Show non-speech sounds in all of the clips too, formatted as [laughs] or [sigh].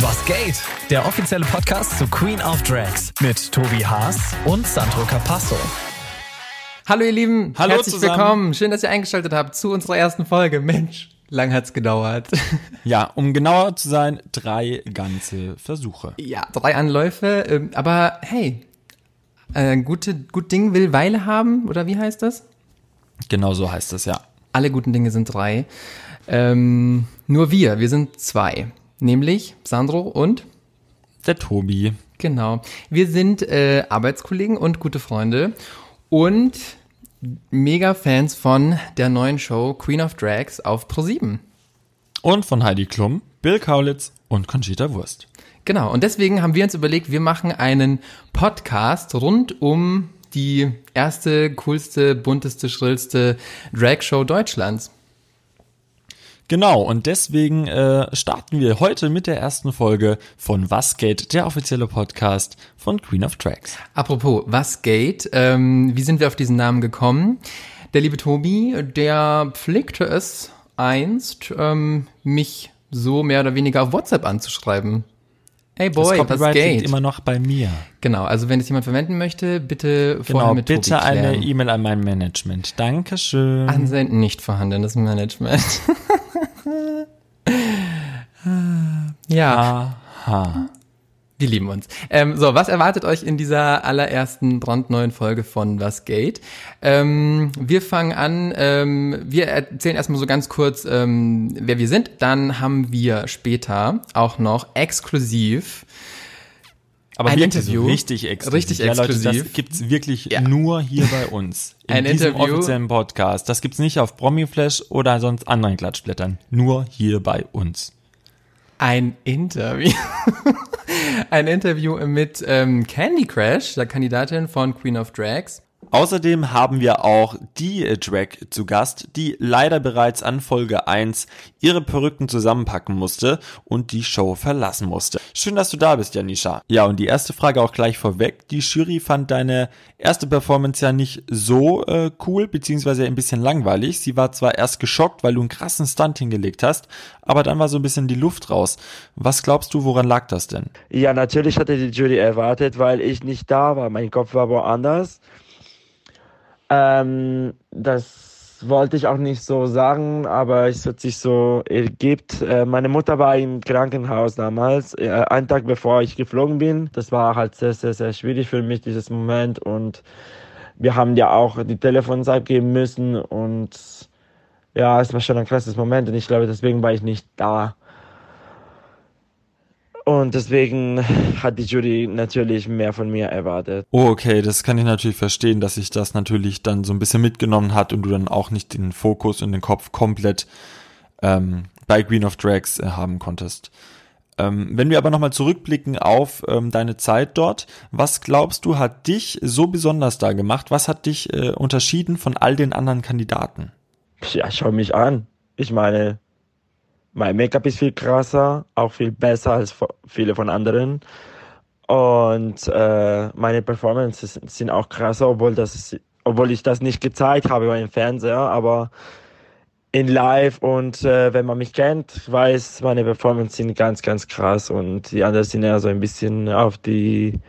Was geht? Der offizielle Podcast zu Queen of Drags mit Tobi Haas und Sandro Capasso. Hallo ihr Lieben, Hallo herzlich zusammen. willkommen. Schön, dass ihr eingeschaltet habt zu unserer ersten Folge. Mensch, lang hat's gedauert. [laughs] Ja, um genauer zu sein, drei ganze Versuche. ja, drei Anläufe, ähm, aber hey, äh, gute, gut Ding will Weile haben, oder wie heißt das? Genau so heißt es ja. Alle guten Dinge sind drei. Ähm, nur wir, wir sind zwei. Nämlich Sandro und Der Tobi. Genau. Wir sind äh, Arbeitskollegen und gute Freunde und mega Fans von der neuen Show Queen of Drags auf Pro7. Und von Heidi Klum, Bill Kaulitz und Conchita Wurst. Genau. Und deswegen haben wir uns überlegt, wir machen einen Podcast rund um die erste, coolste, bunteste, schrillste Drag-Show Deutschlands. Genau, und deswegen äh, starten wir heute mit der ersten Folge von Was geht, der offizielle Podcast von Queen of Tracks. Apropos, was geht? Ähm, wie sind wir auf diesen Namen gekommen? Der liebe Tobi, der pflegte es einst, ähm, mich so mehr oder weniger auf WhatsApp anzuschreiben. Hey Boy, das was Copyright geht? liegt immer noch bei mir. Genau, also wenn es jemand verwenden möchte, bitte vorher Genau, mit bitte Tobi eine. E-Mail an mein Management. Dankeschön. Ansenden nicht vorhandenes Management. [laughs] ja, Aha. wir lieben uns. Ähm, so, was erwartet euch in dieser allerersten brandneuen Folge von Was geht? Ähm, wir fangen an, ähm, wir erzählen erstmal so ganz kurz, ähm, wer wir sind. Dann haben wir später auch noch exklusiv Aber Ein wirklich so Interview. richtig exklusiv. Richtig ja, Leute, exklusiv. das gibt's wirklich Ja. nur hier bei uns. [laughs] In Ein diesem Interview. offiziellen Podcast. Das gibt's nicht auf Promiflash oder sonst anderen Klatschblättern. Nur hier bei uns. ein Interview. [laughs] ein Interview mit ähm, Candy Crash, der Kandidatin von Queen of Drags. Außerdem haben wir auch die äh, Drag zu Gast, die leider bereits an Folge 1 ihre Perücken zusammenpacken musste und die Show verlassen musste. Schön, dass du da bist, Janisha. Ja, und die erste Frage auch gleich vorweg. Die Jury fand deine erste Performance ja nicht so äh, cool, beziehungsweise ein bisschen langweilig. Sie war zwar erst geschockt, weil du einen krassen Stunt hingelegt hast, aber dann war so ein bisschen die Luft raus. Was glaubst du, woran lag das denn? Ja, natürlich hatte die Jury erwartet, weil ich nicht da war. Mein Kopf war woanders. Ähm, das wollte ich auch nicht so sagen, aber es hat sich so ergibt. Äh, meine Mutter war im Krankenhaus damals, äh, einen Tag bevor ich geflogen bin. Das war halt sehr, sehr, sehr schwierig für mich, dieses Moment. Und wir haben ja auch die Telefons abgeben müssen. Und ja, es war schon ein krasses Moment. Und ich glaube, deswegen war ich nicht da. Und deswegen hat die Jury natürlich mehr von mir erwartet. Oh, okay, das kann ich natürlich verstehen, dass sich das natürlich dann so ein bisschen mitgenommen hat und du dann auch nicht den Fokus und den Kopf komplett ähm, bei Queen of Drags äh, haben konntest. Ähm, wenn wir aber nochmal zurückblicken auf ähm, deine Zeit dort, was glaubst du, hat dich so besonders da gemacht? Was hat dich äh, unterschieden von all den anderen Kandidaten? Ja, schau mich an. Ich meine, mein Make-up ist viel krasser, auch viel besser als viele von anderen. Und äh, meine Performances sind auch krasser, obwohl, das, obwohl ich das nicht gezeigt habe im Fernseher, aber in Live und äh, wenn man mich kennt, weiß, meine Performances sind ganz, ganz krass und die anderen sind eher so ein bisschen auf die,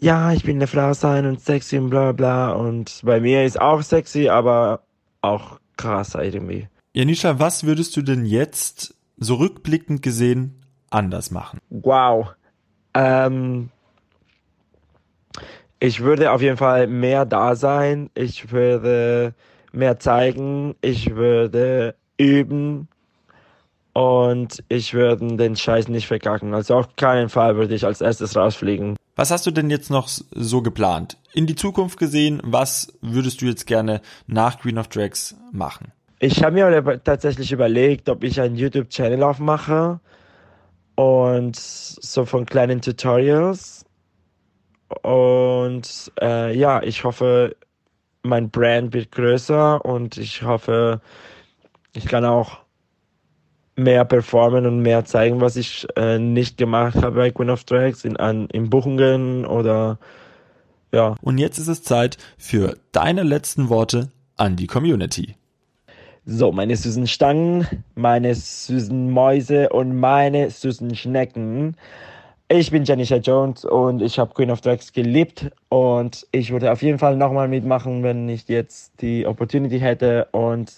ja, ich bin eine Frau sein und sexy und bla bla und bei mir ist auch sexy, aber auch krasser irgendwie. Janisha, was würdest du denn jetzt so rückblickend gesehen anders machen? Wow. Ähm, ich würde auf jeden Fall mehr da sein. Ich würde mehr zeigen. Ich würde üben. Und ich würde den Scheiß nicht verkacken. Also auf keinen Fall würde ich als erstes rausfliegen. Was hast du denn jetzt noch so geplant? In die Zukunft gesehen, was würdest du jetzt gerne nach Queen of Drags machen? Ich habe mir tatsächlich überlegt, ob ich einen YouTube-Channel aufmache und so von kleinen Tutorials. Und äh, ja, ich hoffe, mein Brand wird größer und ich hoffe, ich kann auch mehr performen und mehr zeigen, was ich äh, nicht gemacht habe bei Queen of Drags in, an, in Buchungen oder ja. Und jetzt ist es Zeit für deine letzten Worte an die Community. So, meine süßen Stangen, meine süßen Mäuse und meine süßen Schnecken. Ich bin Janisha Jones und ich habe Queen of Drags geliebt und ich würde auf jeden Fall nochmal mitmachen, wenn ich jetzt die Opportunity hätte und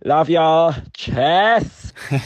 love y'all. Tschüss. [laughs]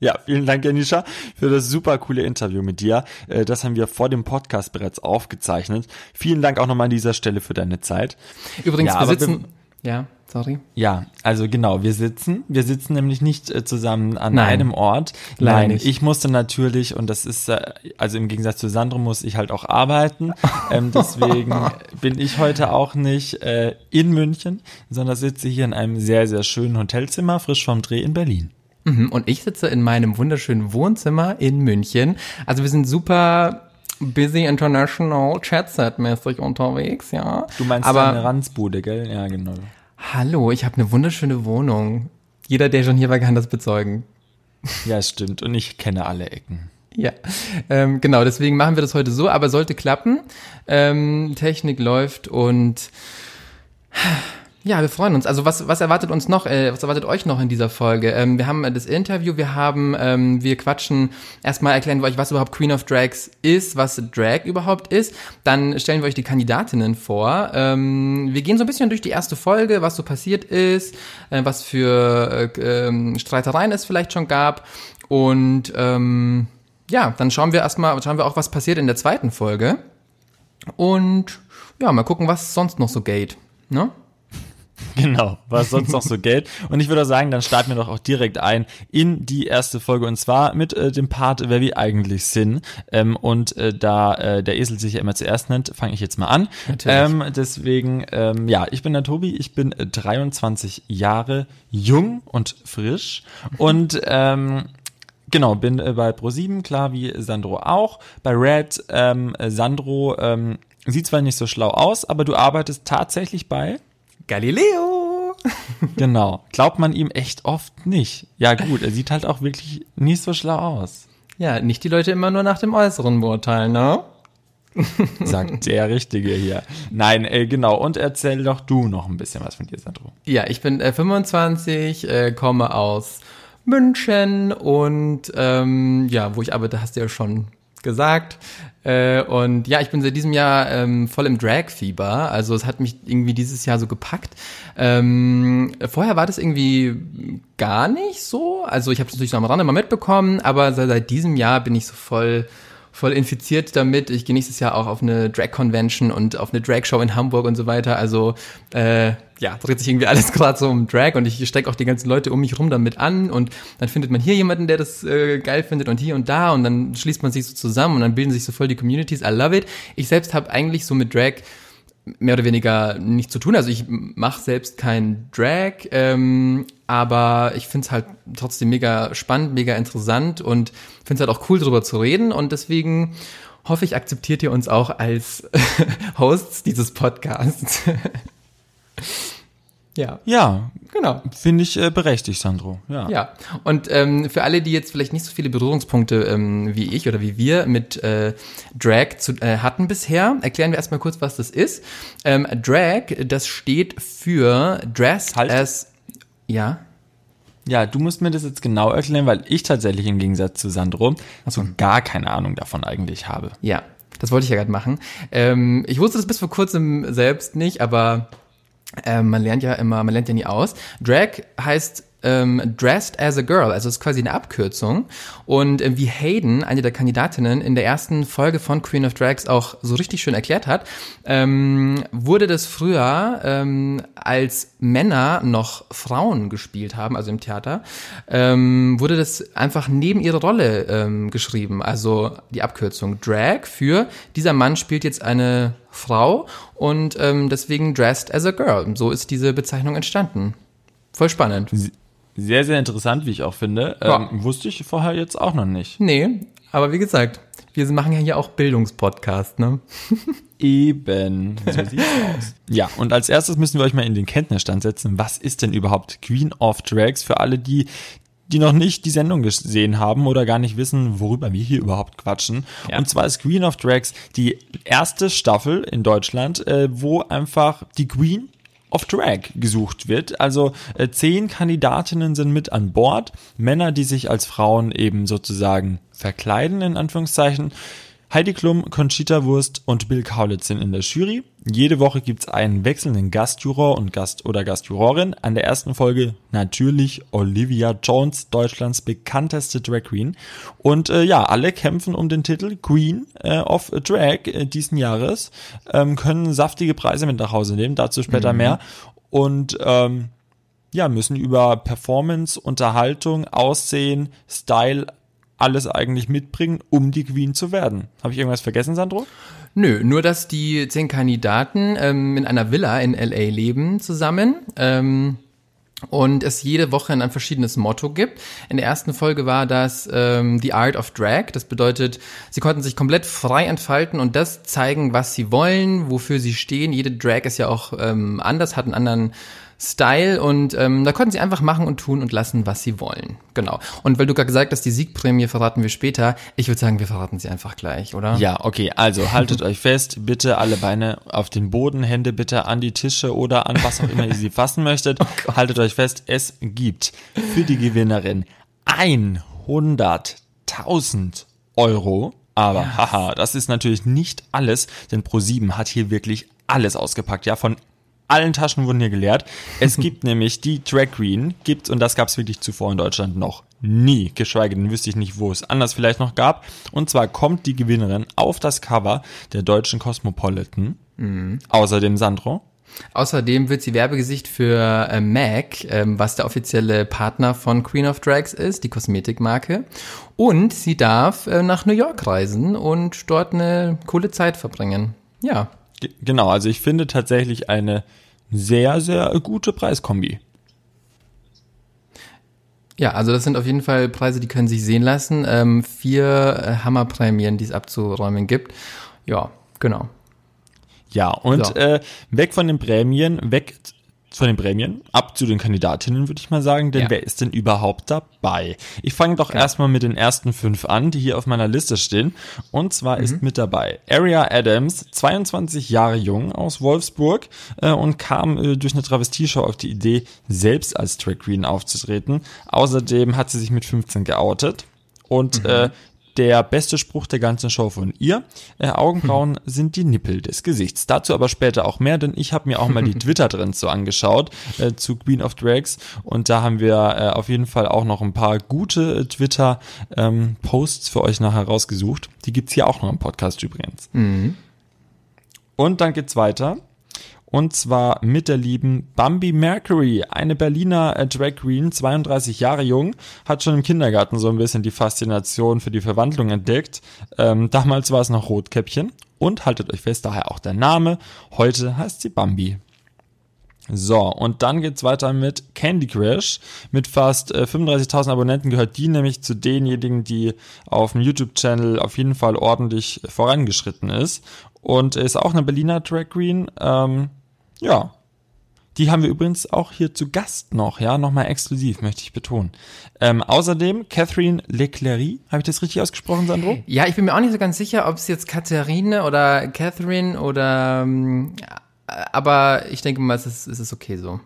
Ja, vielen Dank, Janisha, für das super coole Interview mit dir. Äh, Das haben wir vor dem Podcast bereits aufgezeichnet. Vielen Dank auch nochmal an dieser Stelle für deine Zeit. Übrigens, Ja, wir sitzen. Ja, sorry. Ja, also genau, wir sitzen, wir sitzen nämlich nicht äh, zusammen an Nein. einem Ort. Leider Nein, nicht. ich musste natürlich, und das ist, äh, also im Gegensatz zu Sandro muss ich halt auch arbeiten. ähm, deswegen [laughs] bin ich heute auch nicht äh, in München, sondern sitze hier in einem sehr, sehr schönen Hotelzimmer, frisch vom Dreh in Berlin. Mhm, Und ich sitze in meinem wunderschönen Wohnzimmer in München. Also wir sind super busy international Chatset-mäßig unterwegs, ja. Du meinst Aber deine Ranzbude, gell? Ja, genau. hallo, ich habe eine wunderschöne Wohnung. Jeder, der schon hier war, kann das bezeugen. Ja, stimmt. Und ich kenne alle Ecken. Ja, ähm, genau, deswegen machen wir das heute so, aber sollte klappen. Ähm, Technik läuft und ja, wir freuen uns. Also was, was erwartet uns noch, äh, was erwartet euch noch in dieser Folge? Ähm, wir haben äh, das Interview, wir haben, ähm, wir quatschen, erstmal erklären wir euch, was überhaupt Queen of Drags ist, was Drag überhaupt ist. Dann stellen wir euch die Kandidatinnen vor. Ähm, wir gehen so ein bisschen durch die erste Folge, was so passiert ist, äh, was für äh, ähm, Streitereien es vielleicht schon gab. Und ähm, ja, dann schauen wir erstmal, schauen wir auch, was passiert in der zweiten Folge. Und ja, mal gucken, was sonst noch so geht. Ne? [laughs] Genau, was sonst noch so Geld. Und ich würde sagen, dann starten wir doch auch direkt ein in die erste Folge und zwar mit äh, dem Part, wer wir eigentlich sind. Ähm, und äh, da äh, der Esel sich ja immer zuerst nennt, fange ich jetzt mal an. Ähm, deswegen, ähm, ja, ich bin der Tobi, ich bin äh, 23 Jahre jung und frisch und ähm, Genau, bin äh, bei Pro7, klar wie Sandro auch. Bei Red, ähm, äh, Sandro ähm, sieht zwar nicht so schlau aus, aber du arbeitest tatsächlich bei Galileo! [laughs] Genau. Glaubt man ihm echt oft nicht. Ja, gut, er sieht halt auch wirklich nicht so schlau aus. Ja, nicht die Leute immer nur nach dem Äußeren beurteilen, ne? [laughs] Sagt der Richtige hier. Nein, äh, genau. Und erzähl doch du noch ein bisschen was von dir, Sandro. Ja, ich bin äh, 25, äh, komme aus München und ähm, ja, wo ich arbeite, hast du ja schon gesagt. Äh, und ja, ich bin seit diesem Jahr ähm, voll im Drag-Fieber. Also es hat mich irgendwie dieses Jahr so gepackt. Ähm, vorher war das irgendwie gar nicht so. Also ich habe es natürlich so am Rande mal mitbekommen, aber seit, seit diesem Jahr bin ich so voll voll infiziert damit. Ich gehe nächstes Jahr auch auf eine Drag-Convention und auf eine Drag-Show in Hamburg und so weiter. Also äh, ja, dreht sich irgendwie [laughs] alles gerade so um Drag und ich stecke auch die ganzen Leute um mich rum damit an und dann findet man hier jemanden, der das äh, geil findet und hier und da und dann schließt man sich so zusammen und dann bilden sich so voll die Communities. I love it. Ich selbst habe eigentlich so mit Drag mehr oder weniger nichts zu tun. Also ich mache selbst kein Drag, ähm, aber ich finde es halt trotzdem mega spannend, mega interessant und finde es halt auch cool, darüber zu reden. Und deswegen hoffe ich, akzeptiert ihr uns auch als [laughs] Hosts dieses Podcasts. [laughs] ja, Ja, genau. finde ich äh, berechtigt, Sandro. Ja. Ja, und ähm, für alle, die jetzt vielleicht nicht so viele Berührungspunkte ähm, wie ich oder wie wir mit äh, Drag zu, äh, hatten bisher, erklären wir erstmal kurz, was das ist. Ähm, Drag, das steht für Dressed Halt. as... Ja? Ja, du musst mir das jetzt genau erklären, weil ich tatsächlich im Gegensatz zu Sandro so gar keine Ahnung davon eigentlich habe. Ja, das wollte ich ja gerade machen. Ähm, ich wusste das bis vor kurzem selbst nicht, aber ähm, man lernt ja immer, man lernt ja nie aus. Drag heißt ähm, dressed as a girl, also ist quasi eine Abkürzung. Und äh, wie Hayden, eine der Kandidatinnen, in der ersten Folge von Queen of Drags auch so richtig schön erklärt hat, ähm, wurde das früher, ähm, als Männer noch Frauen gespielt haben, also im Theater, ähm, wurde das einfach neben ihre Rolle ähm, geschrieben. Also die Abkürzung Drag für dieser Mann spielt jetzt eine Frau und ähm, deswegen dressed as a girl. So ist diese Bezeichnung entstanden. Voll spannend. Sehr, sehr interessant, wie ich auch finde. Ja. Ähm, wusste ich vorher jetzt auch noch nicht. Nee, aber wie gesagt, wir machen ja hier auch Bildungspodcast, ne? [laughs] Eben, so sieht's aus. [laughs] Ja, und als erstes müssen wir euch mal in den Kenntnisstand setzen. Was ist denn überhaupt Queen of Drags für alle, die die noch nicht die Sendung gesehen haben oder gar nicht wissen, worüber wir hier überhaupt quatschen. Ja. Und zwar ist Queen of Drags die erste Staffel in Deutschland, äh, wo einfach die Queen of Drag gesucht wird. Also äh, zehn Kandidatinnen sind mit an Bord. Männer, die sich als Frauen eben sozusagen verkleiden, in Anführungszeichen. Heidi Klum, Conchita Wurst und Bill Kaulitz sind in der Jury. Jede Woche gibt's einen wechselnden Gastjuror und Gast oder Gastjurorin. An der ersten Folge natürlich Olivia Jones, Deutschlands bekannteste Drag Queen. Und äh, ja, alle kämpfen um den Titel Queen äh, of Drag äh, diesen Jahres, ähm, können saftige Preise mit nach Hause nehmen, dazu später mhm. mehr. Und ähm, ja, müssen über Performance, Unterhaltung, Aussehen, Style alles eigentlich mitbringen, um die Queen zu werden. Habe ich irgendwas vergessen, Sandro? Nö, nur dass die zehn Kandidaten ähm, in einer Villa in LA leben zusammen. Ähm, und es jede Woche ein verschiedenes Motto gibt. In der ersten Folge war das ähm, The Art of Drag. Das bedeutet, sie konnten sich komplett frei entfalten und das zeigen, was sie wollen, wofür sie stehen. Jede Drag ist ja auch ähm, anders, hat einen anderen Style und ähm, da konnten sie einfach machen und tun und lassen, was sie wollen. Genau. Und weil du gerade gesagt hast, die Siegprämie verraten wir später, ich würde sagen, wir verraten sie einfach gleich, oder? Ja, okay. Also haltet euch fest, bitte alle Beine auf den Boden, Hände bitte an die Tische oder an was auch immer ihr sie fassen möchtet. [laughs] Oh haltet euch fest, es gibt für die Gewinnerin 100.000 Euro. Aber yes. haha, das ist natürlich nicht alles, denn Pro7 hat hier wirklich alles ausgepackt, ja, von allen Taschen wurden hier geleert. Es [laughs] gibt nämlich die Drag Queen, gibt, und das gab es wirklich zuvor in Deutschland noch nie, geschweige denn wüsste ich nicht, wo es anders vielleicht noch gab. Und zwar kommt die Gewinnerin auf das Cover der deutschen Cosmopolitan. Mhm. Außerdem Sandro. Außerdem wird sie Werbegesicht für äh, MAC, ähm, was der offizielle Partner von Queen of Drags ist, die Kosmetikmarke. Und sie darf äh, nach New York reisen und dort eine coole Zeit verbringen. Ja, genau, also ich finde tatsächlich eine sehr, sehr gute Preiskombi. Ja, also das sind auf jeden Fall Preise, die können sich sehen lassen. Ähm, vier äh, Hammerprämien, die es abzuräumen gibt. Ja, genau. Ja, und so. äh, weg von den Prämien, weg von den Prämien, ab zu den Kandidatinnen, würde ich mal sagen, denn ja. wer ist denn überhaupt dabei? Ich fange doch ja. erstmal mit den ersten fünf an, die hier auf meiner Liste stehen. Und zwar mhm. ist mit dabei Aria Adams, 22 Jahre jung aus Wolfsburg äh, und kam äh, durch eine Travestieshow auf die Idee, selbst als Drag Queen aufzutreten. Außerdem hat sie sich mit 15 geoutet. Und mhm. äh, der beste Spruch der ganzen Show von ihr. Äh, Augenbrauen hm. sind die Nippel des Gesichts. Dazu aber später auch mehr, denn ich habe mir auch mal die [laughs] Twitter-Trends so angeschaut äh, zu Queen of Drags und da haben wir äh, auf jeden Fall auch noch ein paar gute äh, Twitter-Posts ähm, für euch nachher rausgesucht. Die gibt's hier auch noch im Podcast übrigens. Mhm. Und dann geht's weiter und zwar mit der lieben Bambi Mercury, eine Berliner äh, Drag Queen, 32 Jahre jung, hat schon im Kindergarten so ein bisschen die Faszination für die Verwandlung entdeckt. Ähm, damals war es noch Rotkäppchen und haltet euch fest, daher auch der Name. Heute heißt sie Bambi. So, und dann geht's weiter mit Candy Crush. Mit fast äh, 35.000 Abonnenten gehört die nämlich zu denjenigen, die auf dem YouTube-Channel auf jeden Fall ordentlich vorangeschritten ist. Und ist auch eine Berliner Drag Queen. Ähm, ja. Die haben wir übrigens auch hier zu Gast noch, ja, nochmal exklusiv, möchte ich betonen. Ähm, außerdem Catherine Leclerc, habe ich das richtig ausgesprochen, Sandro? Ja, ich bin mir auch nicht so ganz sicher, ob es jetzt Katharine oder Catherine oder, ähm, aber ich denke mal, es ist, es ist okay so.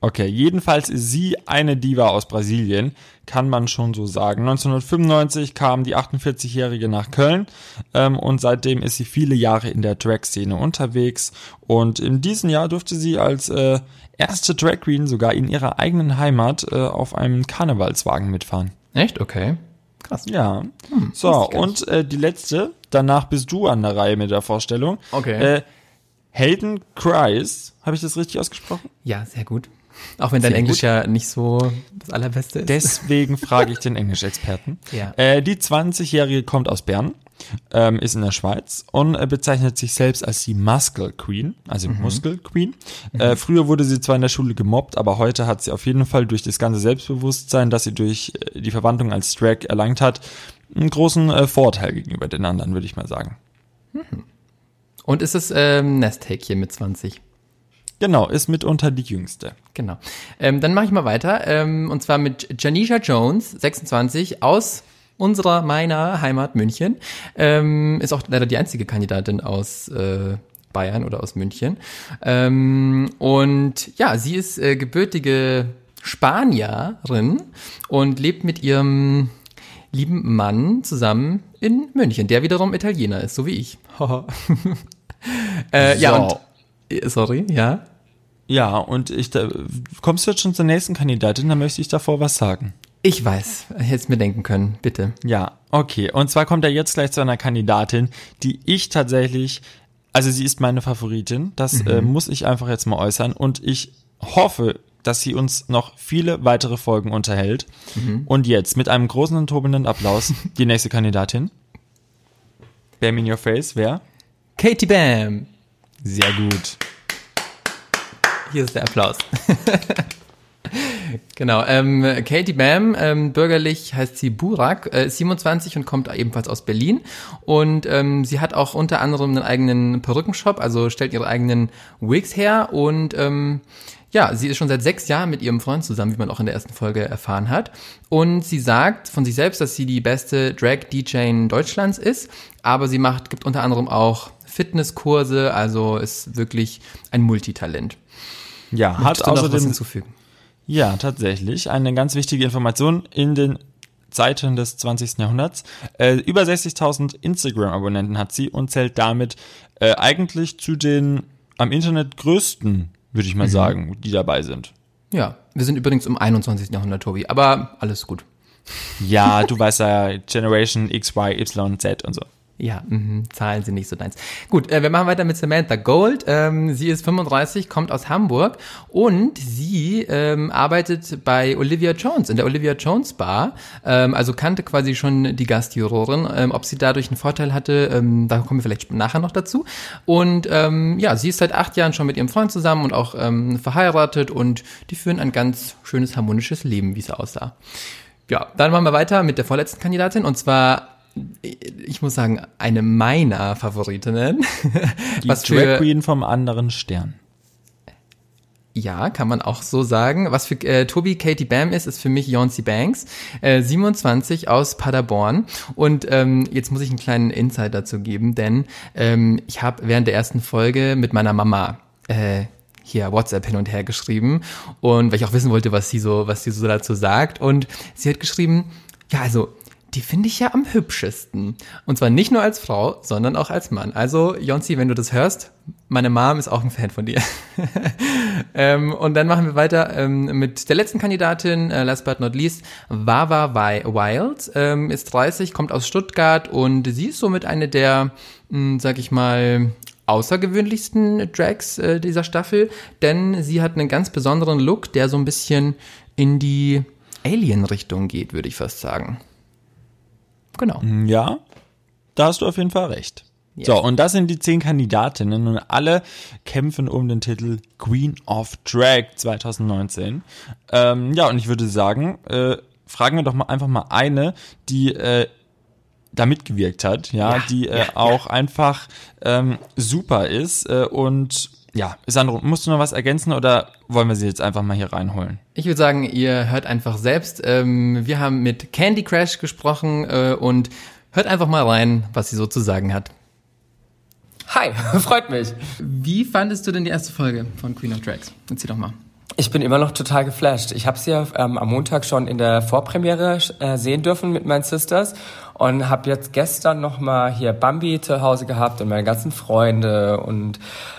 Okay, jedenfalls ist sie eine Diva aus Brasilien, kann man schon so sagen. 1995 kam die 48-Jährige nach Köln ähm, und seitdem ist sie viele Jahre in der Drag-Szene unterwegs. Und in diesem Jahr durfte sie als äh, erste Drag Queen sogar in ihrer eigenen Heimat äh, auf einem Karnevalswagen mitfahren. Echt? Okay. Krass. Ja. Hm, so, und äh, die letzte, danach bist du an der Reihe mit der Vorstellung. Okay. Äh, Hayden Christ, habe ich das richtig ausgesprochen? Ja, sehr gut. Auch wenn dein Sehr Englisch gut. ja nicht so das allerbeste ist. Deswegen frage ich den [laughs] Englischexperten. Ja. Äh, die 20-Jährige kommt aus Bern, ähm, ist in der Schweiz und äh, bezeichnet sich selbst als die Muscle Queen, also mhm. Muskel Queen. Mhm. Äh, früher wurde sie zwar in der Schule gemobbt, aber heute hat sie auf jeden Fall durch das ganze Selbstbewusstsein, das sie durch äh, die Verwandlung als Drag erlangt hat, einen großen äh, Vorteil gegenüber den anderen, würde ich mal sagen. Mhm. Und ist es ähm, Nesthäkchen mit 20? Genau, ist mitunter die jüngste. Genau. Ähm, dann mache ich mal weiter. Ähm, und zwar mit Janisha Jones, 26, aus unserer, meiner Heimat München. Ähm, ist auch leider die einzige Kandidatin aus äh, Bayern oder aus München. Ähm, und ja, sie ist äh, gebürtige Spanierin und lebt mit ihrem lieben Mann zusammen in München, der wiederum Italiener ist, so wie ich. [laughs] äh, So. Ja, und sorry, ja. Ja, und ich da, kommst du jetzt schon zur nächsten Kandidatin, dann möchte ich davor was sagen. Ich weiß, hätte es mir denken können, bitte. Ja, okay. Und zwar kommt er jetzt gleich zu einer Kandidatin, die ich tatsächlich, also sie ist meine Favoritin, das äh, muss ich einfach jetzt mal äußern. Und ich hoffe, dass sie uns noch viele weitere Folgen unterhält. Und jetzt mit einem großen und tobenden Applaus [laughs] die nächste Kandidatin. Bam in your face, wer? Katie Bam. Sehr gut. Hier ist der Applaus. [laughs] genau, ähm, Katie Bam, ähm, bürgerlich heißt sie Burak, äh, ist 27 und kommt ebenfalls aus Berlin. Und ähm, sie hat auch unter anderem einen eigenen Perückenshop, also stellt ihre eigenen Wigs her. Und ähm, ja, sie ist schon seit sechs Jahren mit ihrem Freund zusammen, wie man auch in der ersten Folge erfahren hat. Und sie sagt von sich selbst, dass sie die beste Drag-DJ Deutschlands ist. Aber sie macht, gibt unter anderem auch Fitnesskurse, also ist wirklich ein Multitalent. Ja, hat Möchtest was außerdem hinzufügen? Ja, tatsächlich. Eine ganz wichtige Information in den Zeiten des 20. Jahrhunderts. Äh, über 60.000 Instagram-Abonnenten hat sie und zählt damit äh, eigentlich zu den am Internet größten, würde ich Mhm. mal sagen, die dabei sind. Ja, wir sind übrigens im 21. Jahrhundert, Tobi, aber alles gut. Ja, du weißt ja, Generation X, Y, Y, Z und so. Ja, mhm, Zahlen sind nicht so deins. Gut, äh, wir machen weiter mit Samantha Gold. Ähm, sie ist 35, kommt aus Hamburg und sie ähm, arbeitet bei Olivia Jones, in der Olivia Jones Bar. Ähm, also kannte quasi schon die Gastjurorin. Ähm, ob sie dadurch einen Vorteil hatte, ähm, da kommen wir vielleicht nachher noch dazu. Und ähm, ja, sie ist seit acht Jahren schon mit ihrem Freund zusammen und auch ähm, verheiratet und die führen ein ganz schönes, harmonisches Leben, wie es aussah. Ja, dann machen wir weiter mit der vorletzten Kandidatin und zwar ich muss sagen, eine meiner Favoritinnen. Die was Drag für, Queen vom anderen Stern. ja, kann man auch so sagen. Was für äh, Tobi Katie Bam ist, ist für mich Yoncy Banks, äh, 27 aus Paderborn. Und ähm, jetzt muss ich einen kleinen Insight dazu geben, denn ähm, ich habe während der ersten Folge mit meiner Mama äh, hier WhatsApp hin und her geschrieben und weil ich auch wissen wollte, was sie so, was sie so dazu sagt. Und sie hat geschrieben, ja, also die finde ich ja am hübschesten. Und zwar nicht nur als Frau, sondern auch als Mann. Also, Jonsi, wenn du das hörst, meine Mom ist auch ein Fan von dir. [laughs] ähm, und dann machen wir weiter ähm, mit der letzten Kandidatin, äh, last but not least, Wawa Wi- Wild, ähm, ist 30, kommt aus Stuttgart und sie ist somit eine der, mh, sag ich mal, außergewöhnlichsten Drags äh, dieser Staffel, denn sie hat einen ganz besonderen Look, der so ein bisschen in die Alien-Richtung geht, würde ich fast sagen. Genau. Ja, da hast du auf jeden Fall recht. Yes. So, und das sind die zehn Kandidatinnen und alle kämpfen um den Titel Queen of Drag 2019. Ähm, ja, und ich würde sagen, äh, fragen wir doch mal einfach mal eine, die äh, da mitgewirkt hat, ja, Ja, die äh, ja, auch einfach ähm, super ist äh, und ja, Sandro, musst du noch was ergänzen oder wollen wir sie jetzt einfach mal hier reinholen? Ich würde sagen, ihr hört einfach selbst. Ähm, wir haben mit Candy Crash gesprochen äh, und hört einfach mal rein, was sie so zu sagen hat. Hi, [laughs] freut mich. Wie fandest du denn die erste Folge von Queen of Drags? Erzähl doch mal. Ich bin immer noch total geflasht. Ich habe sie ja ähm, am Montag schon in der Vorpremiere äh, sehen dürfen mit meinen Sisters und habe jetzt gestern noch mal hier Bambi zu Hause gehabt und meine ganzen Freunde und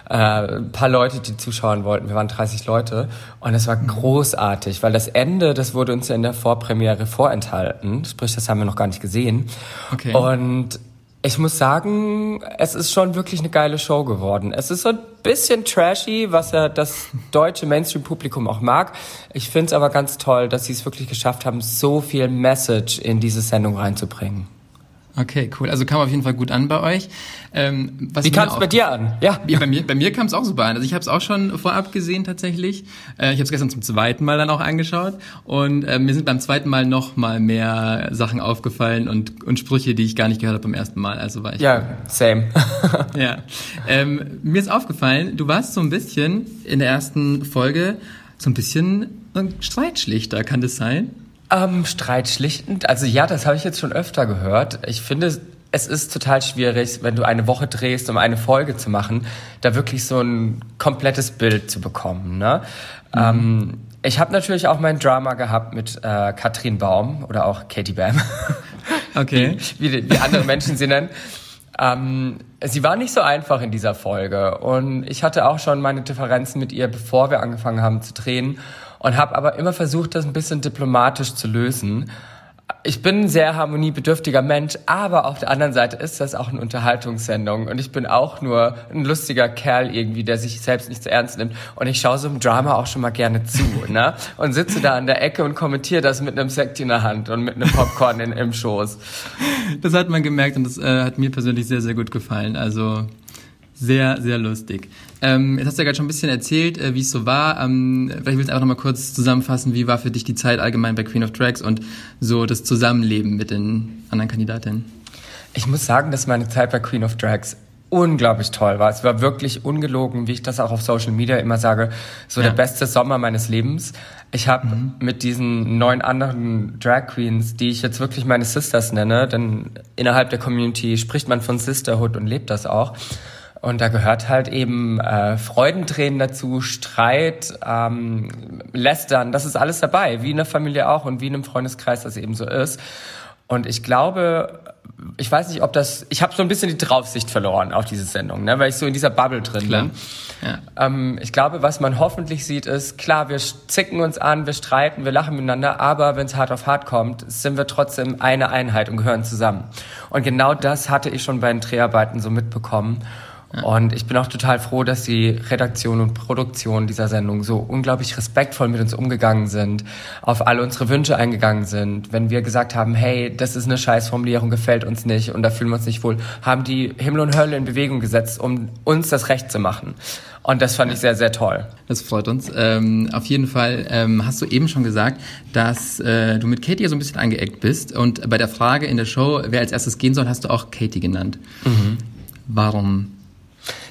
äh, ein paar Leute, die zuschauen wollten. Wir waren 30 Leute und es war großartig, weil das Ende, das wurde uns ja in der Vorpremiere vorenthalten. Sprich, das haben wir noch gar nicht gesehen. Okay. Und ich muss sagen, es ist schon wirklich eine geile Show geworden. Es ist so ein bisschen trashy, was ja das [laughs] deutsche Mainstream-Publikum auch mag. Ich finde es aber ganz toll, dass sie es wirklich geschafft haben, so viel Message in diese Sendung reinzubringen. Okay, cool. Also kam auf jeden Fall gut an bei euch. Ähm, was Wie kam es bei dir an? Ja. Ja, bei mir, bei mir kam es auch super an. Also ich habe es auch schon vorab gesehen tatsächlich. Äh, ich habe es gestern zum zweiten Mal dann auch angeschaut und äh, mir sind beim zweiten Mal noch mal mehr Sachen aufgefallen und, und Sprüche, die ich gar nicht gehört habe beim ersten Mal. Also war ich Ja, same. [laughs] ja. Ähm, mir ist aufgefallen, du warst so ein bisschen in der ersten Folge so ein bisschen ein Streitschlichter, kann das sein? Ähm, streitschlichtend, also ja, das habe ich jetzt schon öfter gehört. Ich finde, es ist total schwierig, wenn du eine Woche drehst, um eine Folge zu machen, da wirklich so ein komplettes Bild zu bekommen. Ne? Mhm. Ähm, ich habe natürlich auch mein Drama gehabt mit äh, Katrin Baum oder auch Katie Bam. [laughs] Okay. wie, wie, wie andere Menschen sie nennen. Ähm, sie war nicht so einfach in dieser Folge und ich hatte auch schon meine Differenzen mit ihr, bevor wir angefangen haben zu drehen und habe aber immer versucht, das ein bisschen diplomatisch zu lösen ich bin ein sehr harmoniebedürftiger Mensch, aber auf der anderen Seite ist das auch eine Unterhaltungssendung und ich bin auch nur ein lustiger Kerl irgendwie, der sich selbst nicht zu ernst nimmt und ich schaue so einem Drama auch schon mal gerne zu, [laughs] ne? Und sitze da an der Ecke und kommentiere das mit einem Sekt in der Hand und mit einem Popcorn in, im Schoß. Das hat man gemerkt und das äh, hat mir persönlich sehr, sehr gut gefallen. Also sehr, sehr lustig. Ähm, jetzt hast du ja gerade schon ein bisschen erzählt, äh, wie es so war. Ähm, vielleicht willst du einfach noch mal kurz zusammenfassen, wie war für dich die Zeit allgemein bei Queen of Drags und so das Zusammenleben mit den anderen Kandidatinnen? Ich muss sagen, dass meine Zeit bei Queen of Drags unglaublich toll war. Es war wirklich ungelogen, wie ich das auch auf Social Media immer sage, so ja. der beste Sommer meines Lebens. Ich habe mhm. mit diesen neun anderen Drag Queens, die ich jetzt wirklich meine Sisters nenne, denn innerhalb der Community spricht man von Sisterhood und lebt das auch und da gehört halt eben äh, Freudentränen dazu, Streit, ähm, Lästern, das ist alles dabei, wie in der Familie auch und wie in einem Freundeskreis das eben so ist. Und ich glaube, ich weiß nicht, ob das, ich habe so ein bisschen die Draufsicht verloren auf diese Sendung, ne, weil ich so in dieser Bubble drin klar. bin. Ja. Ähm, ich glaube, was man hoffentlich sieht, ist, klar, wir zicken uns an, wir streiten, wir lachen miteinander, aber wenn es hart auf hart kommt, sind wir trotzdem eine Einheit und gehören zusammen. Und genau das hatte ich schon bei den Dreharbeiten so mitbekommen. Und ich bin auch total froh, dass die Redaktion und Produktion dieser Sendung so unglaublich respektvoll mit uns umgegangen sind, auf alle unsere Wünsche eingegangen sind. Wenn wir gesagt haben, hey, das ist eine Scheißformulierung, gefällt uns nicht und da fühlen wir uns nicht wohl, haben die Himmel und Hölle in Bewegung gesetzt, um uns das Recht zu machen. Und das fand ich sehr, sehr toll. Das freut uns. Ähm, auf jeden Fall ähm, hast du eben schon gesagt, dass äh, du mit Katie so ein bisschen angeeckt bist. Und bei der Frage in der Show, wer als erstes gehen soll, hast du auch Katie genannt. Mhm. Warum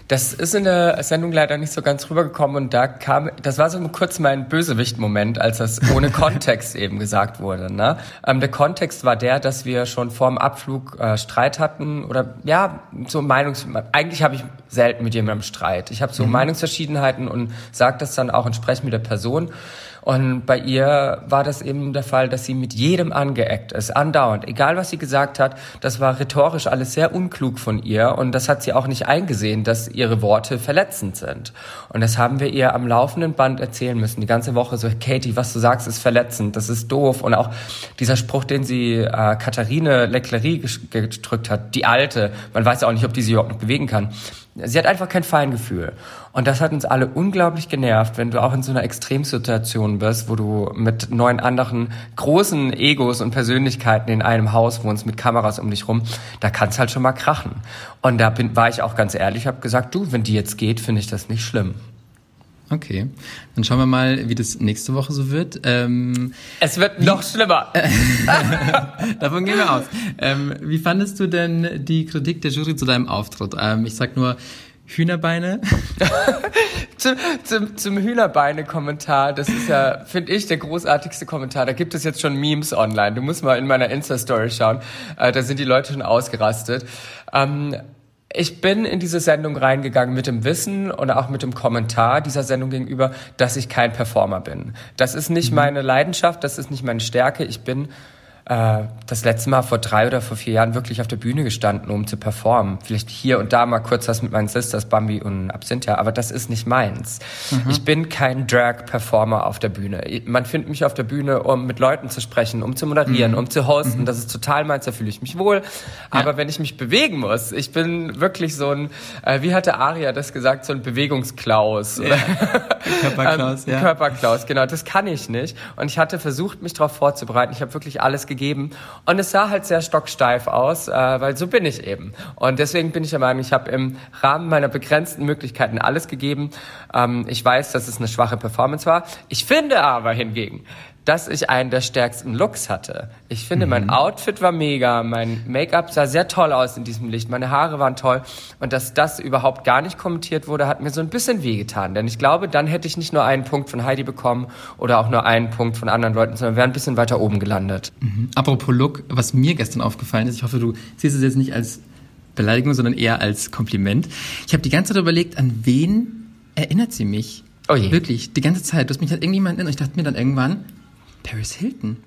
das ist in der Sendung leider nicht so ganz rübergekommen und da kam, das war so kurz mein Bösewicht-Moment, als das ohne Kontext [laughs] eben gesagt wurde. Ne? Ähm, der Kontext war der, dass wir schon vor dem Abflug äh, Streit hatten oder ja, so Meinungs... Eigentlich habe ich selten mit jemandem Streit. Ich habe so mhm. Meinungsverschiedenheiten und sage das dann auch entsprechend mit der Person. Und bei ihr war das eben der Fall, dass sie mit jedem angeeckt ist, andauernd. Egal, was sie gesagt hat, das war rhetorisch alles sehr unklug von ihr. Und das hat sie auch nicht eingesehen, dass ihre Worte verletzend sind. Und das haben wir ihr am laufenden Band erzählen müssen, die ganze Woche so, Katie, was du sagst, ist verletzend, das ist doof. Und auch dieser Spruch, den sie äh, Katharine Leclerc gedrückt hat, die Alte, man weiß ja auch nicht, ob die sie überhaupt noch bewegen kann. Sie hat einfach kein Feingefühl. Und das hat uns alle unglaublich genervt, wenn du auch in so einer Extremsituation bist, wo du mit neun anderen großen Egos und Persönlichkeiten in einem Haus wohnst mit Kameras um dich rum, da kann es halt schon mal krachen. Und da bin, war ich auch ganz ehrlich, habe gesagt, du, wenn die jetzt geht, finde ich das nicht schlimm. Okay, dann schauen wir mal, wie das nächste Woche so wird. Ähm, es wird noch schlimmer. [laughs] Davon gehen wir aus. Ähm, wie fandest du denn die Kritik der Jury zu deinem Auftritt? Ähm, ich sag nur Hühnerbeine. [laughs] zum, zum, zum Hühnerbeine-Kommentar, das ist ja, finde ich, der großartigste Kommentar. Da gibt es jetzt schon Memes online. Du musst mal in meiner Insta-Story schauen. Äh, da sind die Leute schon ausgerastet. Ich bin in diese Sendung reingegangen mit dem Wissen und auch mit dem Kommentar dieser Sendung gegenüber, dass ich kein Performer bin. Das ist nicht mhm. meine Leidenschaft, das ist nicht meine Stärke. Ich bin äh, das letzte Mal vor drei oder vor vier Jahren wirklich auf der Bühne gestanden, um zu performen. Vielleicht hier und da mal kurz was mit meinen Sisters Bambi und Absinthia, aber das ist nicht meins. Mhm. Ich bin kein Drag-Performer auf der Bühne. Man findet mich auf der Bühne, um mit Leuten zu sprechen, um zu moderieren, mhm. um zu hosten. Mhm. Das ist total meins, da fühle ich mich wohl. Aber ja. wenn ich mich bewegen muss, ich bin wirklich so ein, äh, wie hatte Aria das gesagt, so ein Bewegungsklaus. Ja. [laughs] Körperklaus, ähm, ja. Körperklaus, genau. Das kann ich nicht. Und ich hatte versucht, mich darauf vorzubereiten. Ich habe wirklich alles gegeben gegeben. Und es sah halt sehr stocksteif aus, äh, weil so bin ich eben. Und deswegen bin ich der Meinung, ich habe im Rahmen meiner begrenzten Möglichkeiten alles gegeben. Ähm, ich weiß, dass es eine schwache Performance war. Ich finde aber hingegen, dass ich einen der stärksten Looks hatte. Ich finde, mein Outfit war mega, mein Make-up sah sehr toll aus in diesem Licht, meine Haare waren toll und dass das überhaupt gar nicht kommentiert wurde, hat mir so ein bisschen wehgetan, denn ich glaube, dann hätte ich nicht nur einen Punkt von Heidi bekommen oder auch nur einen Punkt von anderen Leuten, sondern wäre ein bisschen weiter oben gelandet. Mhm. Apropos Look, was mir gestern aufgefallen ist, ich hoffe, du siehst es jetzt nicht als Beleidigung, sondern eher als Kompliment. Ich habe die ganze Zeit überlegt, an wen erinnert sie mich? Oh je. Wirklich, die ganze Zeit. Du hast mich halt irgendjemand erinnert. Ich dachte mir dann irgendwann, Paris Hilton.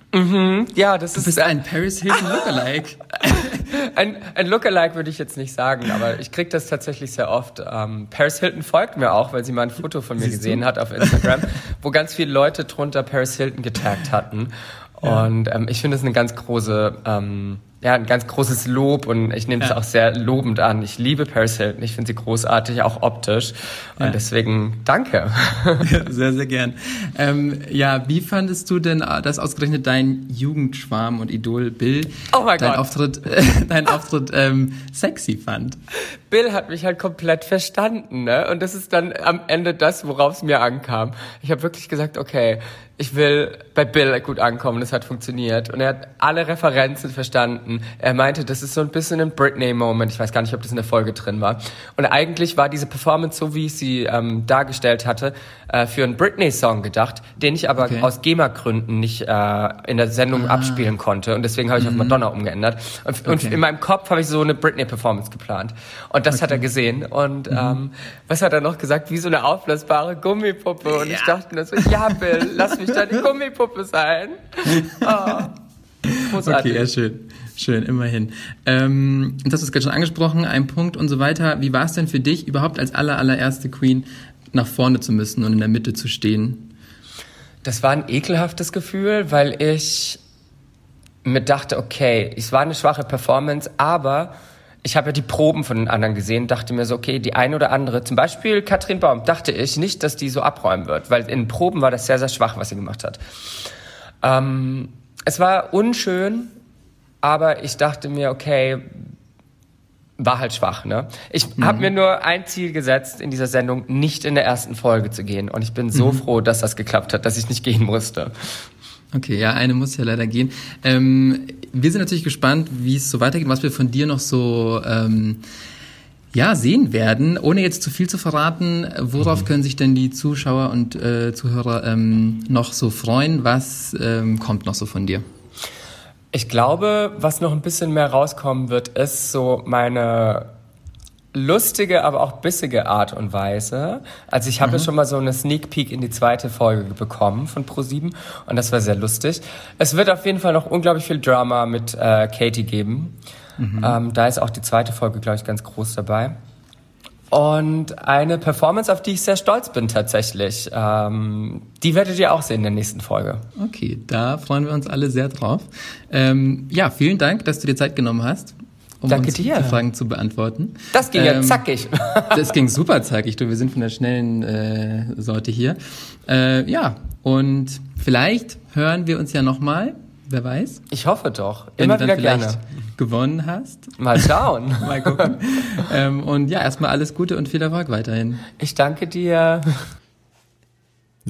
Ja, das Du ist bist ein Paris Hilton Lookalike. [laughs] Ein, ein Lookalike würde ich jetzt nicht sagen, aber ich kriege das tatsächlich sehr oft. Ähm, Paris Hilton folgt mir auch, weil sie mal ein Foto von mir Siehst du? gesehen hat auf Instagram, wo ganz viele Leute drunter Paris Hilton getaggt hatten. Und ähm, ich finde es eine ganz große, ähm, ja, ein ganz großes Lob und ich nehme es Ja. auch sehr lobend an. Ich liebe Paris Hilton, ich finde sie großartig, auch optisch. Und Ja. deswegen danke. [laughs] sehr, sehr gern. Ähm, ja, wie fandest du denn, äh, dass ausgerechnet dein Jugendschwarm und Idol Bill Oh mein dein Gott. Auftritt, [laughs] dein Auftritt ähm, sexy fand? Bill hat mich halt komplett verstanden, ne? Und das ist dann am Ende das, worauf es mir ankam. Ich habe wirklich gesagt, okay, ich will bei Bill gut ankommen, das hat funktioniert. Und er hat alle Referenzen verstanden. Er meinte, das ist so ein bisschen ein Britney-Moment. Ich weiß gar nicht, ob das in der Folge drin war. Und eigentlich war diese Performance, so wie ich sie ähm, dargestellt hatte, äh, für einen Britney-Song gedacht, den ich aber Okay. aus GEMA-Gründen nicht äh, in der Sendung abspielen konnte. Und deswegen habe ich auf Madonna umgeändert. Und, und Okay. in meinem Kopf habe ich so eine Britney-Performance geplant. Und das hat er gesehen. Und ähm, was hat er noch gesagt? Wie so eine aufblasbare Gummipuppe. Und ich dachte mir so, ja, Bill, lass mich deine Gummipuppe sein. Oh, [laughs] großartig. Okay, ja, schön. Schön, immerhin. Ähm, das hast du gerade schon angesprochen, ein Punkt und so weiter. Wie war es denn für dich, überhaupt als aller, allererste Queen nach vorne zu müssen und in der Mitte zu stehen? Das war ein ekelhaftes Gefühl, weil ich mir dachte, okay, es war eine schwache Performance, aber ich habe ja die Proben von den anderen gesehen, dachte mir so, okay, die eine oder andere, zum Beispiel Katrin Baum, dachte ich nicht, dass die so abräumen wird, weil in Proben war das sehr, sehr schwach, was sie gemacht hat. Ähm, es war unschön, aber ich dachte mir, okay, war halt schwach, ne? Ich habe mir nur ein Ziel gesetzt in dieser Sendung, nicht in der ersten Folge zu gehen. Und ich bin so froh, dass das geklappt hat, dass ich nicht gehen musste. Okay, ja, eine muss ja leider gehen. Ähm, wir sind natürlich gespannt, wie es so weitergeht, was wir von dir noch so ähm, ja, sehen werden. Ohne jetzt zu viel zu verraten, worauf können sich denn die Zuschauer und äh, Zuhörer ähm, noch so freuen? Was ähm, kommt noch so von dir? Ich glaube, was noch ein bisschen mehr rauskommen wird, ist so meine lustige, aber auch bissige Art und Weise. Also ich habe ja schon mal so eine Sneak Peek in die zweite Folge bekommen von Pro7 und das war sehr lustig. Es wird auf jeden Fall noch unglaublich viel Drama mit äh, Katie geben. Ähm, da ist auch die zweite Folge, glaube ich, ganz groß dabei. Und eine Performance, auf die ich sehr stolz bin tatsächlich. Ähm, die werdet ihr auch sehen in der nächsten Folge. Okay, da freuen wir uns alle sehr drauf. Ähm, ja, vielen Dank, dass du dir Zeit genommen hast, um Danke uns dir. die Fragen zu beantworten. Das ging ja Ähm, zackig. [laughs] Das ging super zackig, du. Wir sind von der schnellen äh, Sorte hier. Äh, ja, und vielleicht hören wir uns ja nochmal, wer weiß, Ich hoffe doch. wenn Immer du wieder dann vielleicht gerne. gewonnen hast. Mal schauen. [laughs] Mal gucken. ähm, und ja, erstmal alles Gute und viel Erfolg weiterhin. Ich danke dir.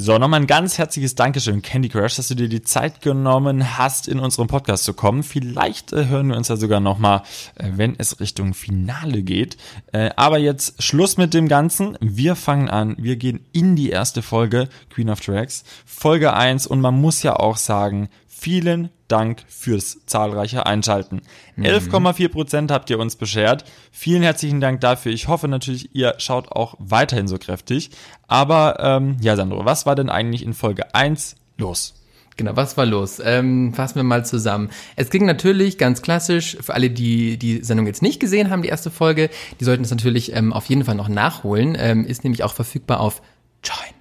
So, nochmal ein ganz herzliches Dankeschön, Candy Crush, dass du dir die Zeit genommen hast, in unseren Podcast zu kommen. Vielleicht äh, hören wir uns ja sogar nochmal, äh, wenn es Richtung Finale geht. Äh, aber jetzt Schluss mit dem Ganzen. Wir fangen an. Wir gehen in die erste Folge Queen of Tracks. Folge 1 und man muss ja auch sagen, vielen Dank fürs zahlreiche Einschalten. 11,4% habt ihr uns beschert. Vielen herzlichen Dank dafür. Ich hoffe natürlich, ihr schaut auch weiterhin so kräftig. Aber ähm, ja, Sandro, was war denn eigentlich in Folge 1 los? Genau, was war los? Ähm, fassen wir mal zusammen. Es ging natürlich ganz klassisch, für alle, die die Sendung jetzt nicht gesehen haben, die erste Folge, die sollten es natürlich ähm, auf jeden Fall noch nachholen. Ähm, ist nämlich auch verfügbar auf Join.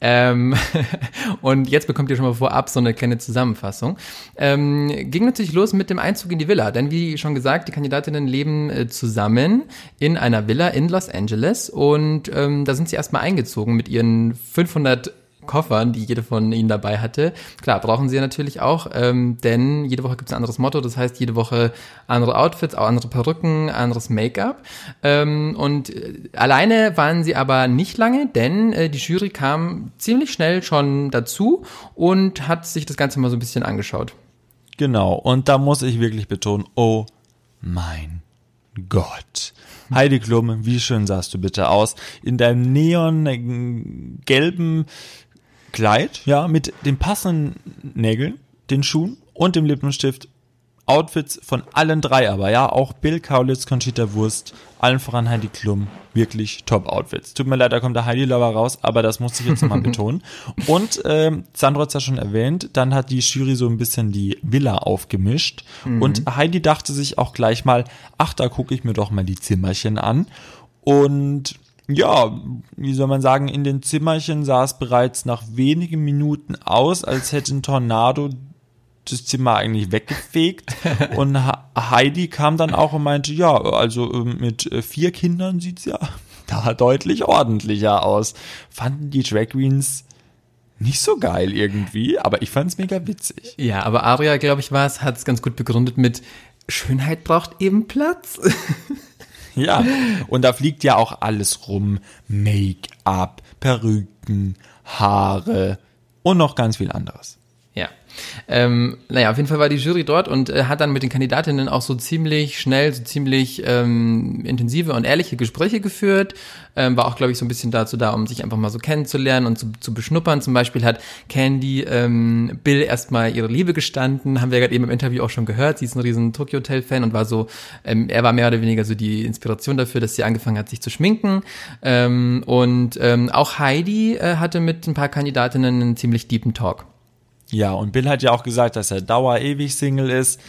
Ähm, [laughs] und jetzt bekommt ihr schon mal vorab so eine kleine Zusammenfassung. Ähm, ging natürlich los mit dem Einzug in die Villa, denn wie schon gesagt, die Kandidatinnen leben äh, zusammen in einer Villa in Los Angeles und ähm, da sind sie erstmal eingezogen mit ihren 500 Koffern, die jede von ihnen dabei hatte. Klar, brauchen sie ja natürlich auch, ähm, denn jede Woche gibt es ein anderes Motto. Das heißt, jede Woche andere Outfits, auch andere Perücken, anderes Make-up. Ähm, und äh, alleine waren sie aber nicht lange, denn äh, die Jury kam ziemlich schnell schon dazu und hat sich das Ganze mal so ein bisschen angeschaut. Genau, und da muss ich wirklich betonen, oh mein Gott. Heidi Klum, wie schön sahst du bitte aus? In deinem neongelben Kleid, ja, mit den passenden Nägeln, den Schuhen und dem Lippenstift. Outfits von allen drei aber, ja, auch Bill Kaulitz, Conchita Wurst, allen voran Heidi Klum, wirklich Top-Outfits. Tut mir leid, da kommt der Heidi-Lover raus, aber das muss ich jetzt nochmal [laughs] betonen. Und ähm, Sandro hat's ja schon erwähnt, dann hat die Jury so ein bisschen die Villa aufgemischt mhm. und Heidi dachte sich auch gleich mal, ach, da gucke ich mir doch mal die Zimmerchen an und ja, wie soll man sagen, in den Zimmerchen sah es bereits nach wenigen Minuten aus, als hätte ein Tornado das Zimmer eigentlich weggefegt. [laughs] und Heidi kam dann auch und meinte, ja, also ähm, mit äh, vier Kindern sieht's ja [laughs] da deutlich ordentlicher aus. Fanden die Drag Queens nicht so geil irgendwie, aber ich fand's mega witzig. Ja, aber Aria, glaube ich, war es, hat es ganz gut begründet mit Schönheit braucht eben Platz. [laughs] [laughs] ja, und da fliegt ja auch alles rum. Make-up, Perücken, Haare und noch ganz viel anderes. Ähm, naja, auf jeden Fall war die Jury dort und äh, hat dann mit den Kandidatinnen auch so ziemlich schnell, so ziemlich ähm, intensive und ehrliche Gespräche geführt. Ähm, war auch, glaube ich, so ein bisschen dazu da, um sich einfach mal so kennenzulernen und zu, zu beschnuppern. Zum Beispiel hat Candy ähm, Bill erstmal ihre Liebe gestanden, haben wir gerade eben im Interview auch schon gehört. Sie ist ein riesen Tokyo Hotel Fan und war so, ähm, er war mehr oder weniger so die Inspiration dafür, dass sie angefangen hat, sich zu schminken. Ähm, und ähm, auch Heidi äh, hatte mit ein paar Kandidatinnen einen ziemlich deepen Talk. Ja, und Bill hat ja auch gesagt, dass er dauer-ewig Single ist.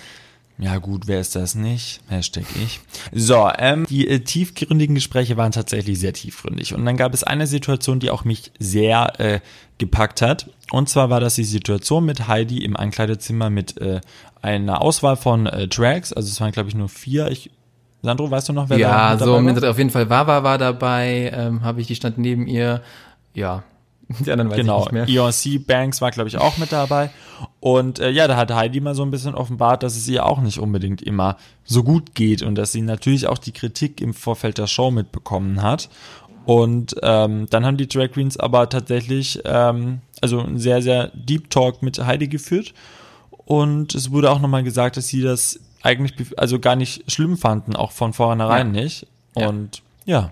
Ja gut, wer ist das nicht? Hashtag ich. So, ähm, die äh, tiefgründigen Gespräche waren tatsächlich sehr tiefgründig. Und dann gab es eine Situation, die auch mich sehr äh, gepackt hat. Und zwar war das die Situation mit Heidi im Ankleidezimmer mit äh, einer Auswahl von äh, Tracks. Also es waren, glaube ich, nur vier. Ich Sandro, weißt du noch, wer ja, da so war? auf jeden Fall Wawa war dabei, ähm, habe ich, die stand neben ihr. Ja, [laughs] Die anderen weiß genau. ich nicht mehr. EOC Banks war, glaube ich, auch mit dabei. Und äh, ja, da hat Heidi mal so ein bisschen offenbart, dass es ihr auch nicht unbedingt immer so gut geht und dass sie natürlich auch die Kritik im Vorfeld der Show mitbekommen hat. Und ähm, dann haben die Drag Queens aber tatsächlich ähm, also ein sehr, sehr Deep Talk mit Heidi geführt. Und es wurde auch nochmal gesagt, dass sie das eigentlich also gar nicht schlimm fanden, auch von vornherein ja. nicht. Und ja. ja.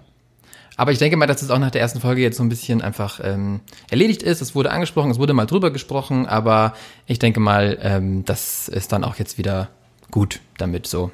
Aber ich denke mal, dass es auch nach der ersten Folge jetzt so ein bisschen einfach ähm, erledigt ist. Es wurde angesprochen, es wurde mal drüber gesprochen, aber ich denke mal, ähm, das ist dann auch jetzt wieder gut damit so.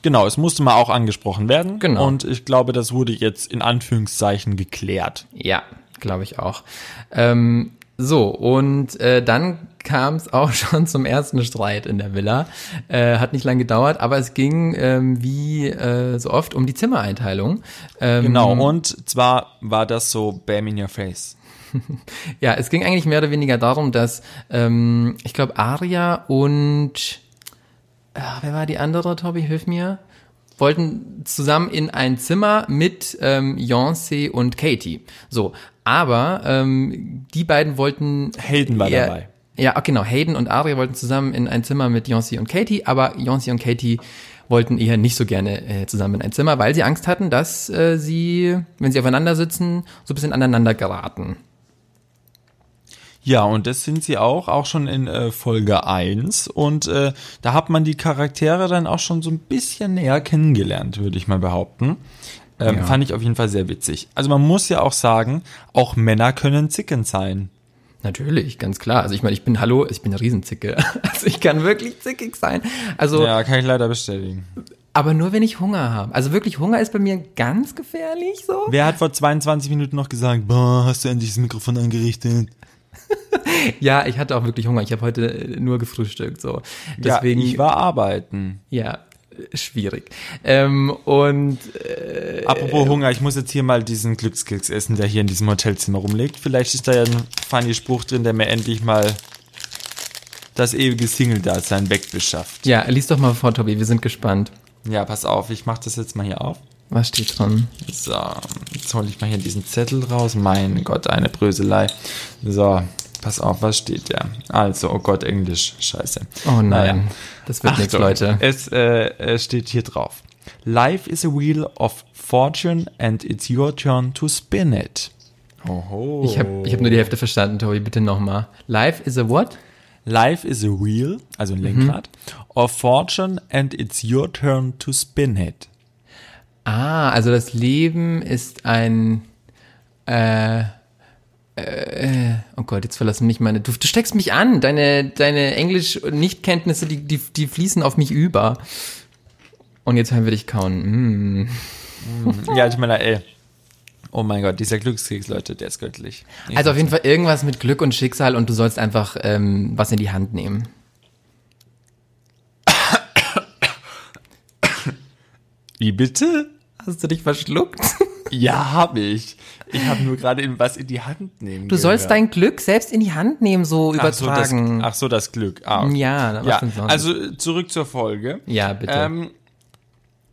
Genau, es musste mal auch angesprochen werden. Genau. Und ich glaube, das wurde jetzt in Anführungszeichen geklärt. Ja, glaube ich auch. Ähm, so, und äh, dann kam es auch [laughs] schon zum ersten Streit in der Villa. Äh, hat nicht lange gedauert, aber es ging ähm, wie äh, so oft um die Zimmereinteilung. Ähm, genau, und zwar war das so Bam in your face. [laughs] ja, es ging eigentlich mehr oder weniger darum, dass ähm, ich glaube Aria und äh, wer war die andere, Tobi, hilf mir? wollten zusammen in ein Zimmer mit ähm, Beyoncé und Katie. So, aber ähm, die beiden wollten Hayden war dabei. Ja, genau. Hayden und Aria wollten zusammen in ein Zimmer mit Beyoncé und Katie, aber Beyoncé und Katie wollten eher nicht so gerne äh, zusammen in ein Zimmer, weil sie Angst hatten, dass äh, sie, wenn sie aufeinander sitzen, so ein bisschen aneinander geraten. Ja, und das sind sie auch, auch schon in äh, Folge 1. Und äh, da hat man die Charaktere dann auch schon so ein bisschen näher kennengelernt, würde ich mal behaupten. Ähm, ja. Fand ich auf jeden Fall sehr witzig. Also man muss ja auch sagen, auch Männer können zickend sein. Natürlich, ganz klar. Also ich meine, ich bin, hallo, ich bin eine Riesenzicke. [laughs] Also ich kann wirklich zickig sein. Also Ja, kann ich leider bestätigen. Aber nur wenn ich Hunger habe. Also wirklich, Hunger ist bei mir ganz gefährlich so. Wer hat vor 22 Minuten noch gesagt, boah, hast du endlich das Mikrofon angerichtet? [laughs] ja, ich hatte auch wirklich Hunger. Ich habe heute nur gefrühstückt. So. Deswegen, ja, ich war arbeiten. Ja, schwierig. Ähm, und äh, apropos Hunger, ich muss jetzt hier mal diesen Glückskeks essen, der hier in diesem Hotelzimmer rumliegt. Vielleicht ist da ja ein funny Spruch drin, der mir endlich mal das ewige Single-Dasein wegbeschafft. Ja, lies doch mal vor, Tobi, wir sind gespannt. Ja, pass auf, ich mach das jetzt mal hier auf. Was steht dran? So, jetzt hole ich mal hier diesen Zettel raus. Mein Gott, eine Bröselei. So, pass auf, was steht da? Also, oh Gott, Englisch. Scheiße. Oh nein, Naja. das wird nichts, Leute. Es äh, steht hier drauf. Life is a wheel of fortune and it's your turn to spin it. Oho. Ich habe ich hab nur die Hälfte verstanden, Tobi, bitte nochmal. Life is a what? Life is a wheel, also ein Lenkrad, of fortune and it's your turn to spin it. Ah, also das Leben ist ein. Äh, äh, oh Gott, jetzt verlassen mich meine. Du, du steckst mich an. Deine, deine Englisch-Nichtkenntnisse, die, die, die fließen auf mich über. Und jetzt hören wir dich kauen. Mm. [laughs] Ja, ich meine, ey. Oh mein Gott, dieser Glückskeks, Leute, der ist göttlich. Also auf jeden Fall irgendwas mit Glück und Schicksal und du sollst einfach ähm, was in die Hand nehmen. Wie bitte? Hast du dich verschluckt? Ja, habe ich. Ich habe nur gerade was in die Hand nehmen. Du sollst dein Glück selbst in die Hand nehmen, so ach so, das, übertragen. ach so, das Glück. Ah, okay. Ja, was ja. denn sonst? Also zurück zur Folge. ja, bitte. Ähm,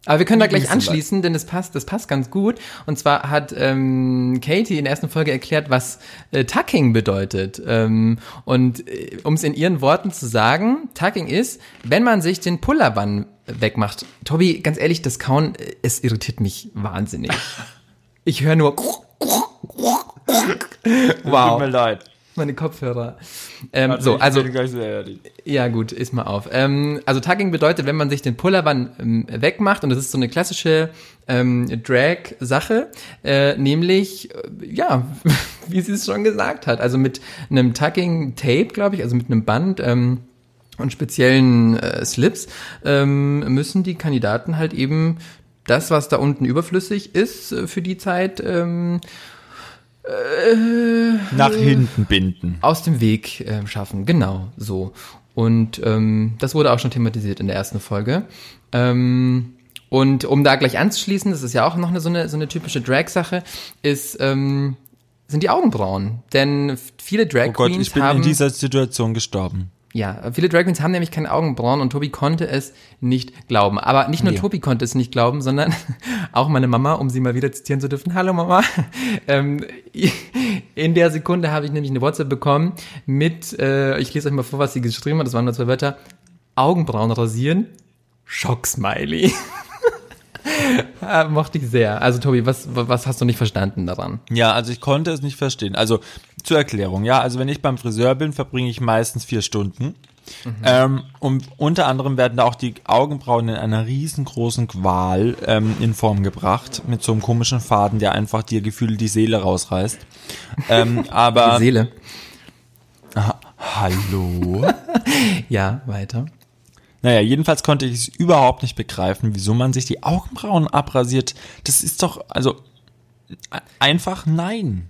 Aber wir können da gleich anschließen, denn das passt, das passt ganz gut. Und zwar hat ähm, Katie in der ersten Folge erklärt, was äh, Tucking bedeutet. Ähm, und äh, um es in ihren Worten zu sagen, Tucking ist, wenn man sich den Pullerbann wegmacht. Tobi, ganz ehrlich, das Kauen, äh, es irritiert mich wahnsinnig. [laughs] Ich höre nur [laughs] Tut mir wow, leid. meine Kopfhörer. Ähm, so, also sehr ehrlich. ja, gut, ist mal auf. Ähm, also Tucking bedeutet, wenn man sich den Pullerbann ähm, wegmacht, und das ist so eine klassische ähm, Drag-Sache, äh, nämlich, äh, ja, [laughs] wie sie es schon gesagt hat, also mit einem Tucking-Tape, glaube ich, also mit einem Band, ähm, und speziellen äh, Slips ähm, müssen die Kandidaten halt eben das, was da unten überflüssig ist, äh, für die Zeit ähm, Nach hinten binden. aus dem Weg äh, schaffen. Genau, so. Und ähm, das wurde auch schon thematisiert in der ersten Folge. Ähm, und um da gleich anzuschließen, das ist ja auch noch eine, so, eine, so eine typische Drag-Sache, ist ähm, sind die Augenbrauen. Denn viele Drag Oh Gott, Queens ich bin haben in dieser Situation gestorben. Ja, viele Drag Queens haben nämlich keine Augenbrauen und Tobi konnte es nicht glauben. Aber nicht nur Nee. Tobi konnte es nicht glauben, sondern [laughs] auch meine Mama, um sie mal wieder zitieren zu dürfen. Hallo Mama. [laughs] Ähm, [laughs] in der Sekunde habe ich nämlich eine WhatsApp bekommen mit, äh, ich lese euch mal vor, was sie geschrieben hat, das waren nur zwei Wörter, Augenbrauen rasieren, Schocksmiley. Ah, [laughs] Mochte ich sehr. Also Tobi, was, was hast du nicht verstanden daran? Ja, also ich konnte es nicht verstehen. Also zur Erklärung, ja, also wenn ich beim Friseur bin, verbringe ich meistens vier Stunden. Ähm, und unter anderem werden da auch die Augenbrauen in einer riesengroßen Qual ähm, in Form gebracht, mit so einem komischen Faden, der einfach dir gefühlt die Seele rausreißt. Ähm, [laughs] aber Die Seele. hallo. [laughs] Ja, weiter. Naja, jedenfalls konnte ich es überhaupt nicht begreifen, wieso man sich die Augenbrauen abrasiert. Das ist doch, also einfach nein.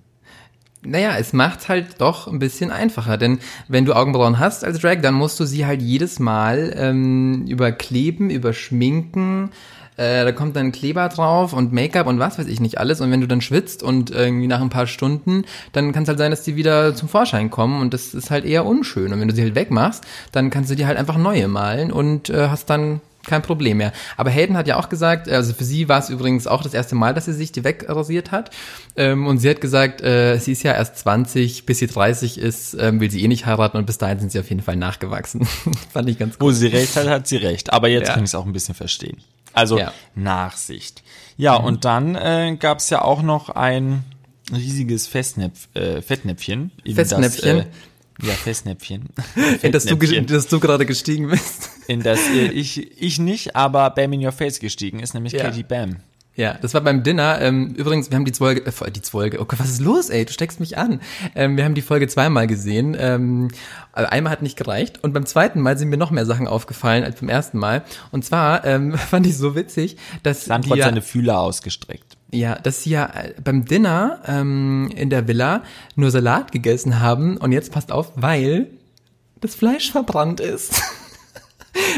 Naja, es macht halt doch ein bisschen einfacher, denn wenn du Augenbrauen hast als Drag, dann musst du sie halt jedes Mal ähm, überkleben, überschminken, äh, da kommt dann Kleber drauf und Make-up und was weiß ich nicht alles und wenn du dann schwitzt und irgendwie nach ein paar Stunden, dann kann es halt sein, dass die wieder zum Vorschein kommen und das ist halt eher unschön und wenn du sie halt wegmachst, dann kannst du dir halt einfach neue malen und äh, hast dann kein Problem mehr. Aber Hayden hat ja auch gesagt, also für sie war es übrigens auch das erste Mal, dass sie sich die wegrasiert hat. Ähm, und sie hat gesagt, äh, sie ist ja erst 20, bis sie 30 ist, ähm, will sie eh nicht heiraten und bis dahin sind sie auf jeden Fall nachgewachsen. [laughs] Fand ich ganz Wo gut. sie recht hat, hat sie recht. Aber jetzt Ja. kann ich es auch ein bisschen verstehen. Also Ja. Nachsicht. Ja, und dann äh, gab es ja auch noch ein riesiges Festnäpf, äh, Fettnäpfchen. In Festnäpfchen? Das, äh, ja, Festnäpfchen. [laughs] [laughs] In das du, Fettnäpfchen. dass du gerade gestiegen bist. in das äh, ich, ich nicht, aber Bam in Your Face gestiegen ist, nämlich Ja. Katie Bam. Ja, das war beim Dinner. Ähm, übrigens, wir haben die Folge, äh, die Folge, oh Gott, was ist los, ey? Du steckst mich an. Ähm, wir haben die Folge zweimal gesehen. Ähm, also einmal hat nicht gereicht und beim zweiten Mal sind mir noch mehr Sachen aufgefallen als beim ersten Mal. Und zwar ähm, [laughs] fand ich so witzig, dass die hat ja, seine Fühler ausgestreckt. ja, dass sie ja äh, beim Dinner ähm, in der Villa nur Salat gegessen haben und jetzt passt auf, weil das Fleisch verbrannt ist. [laughs]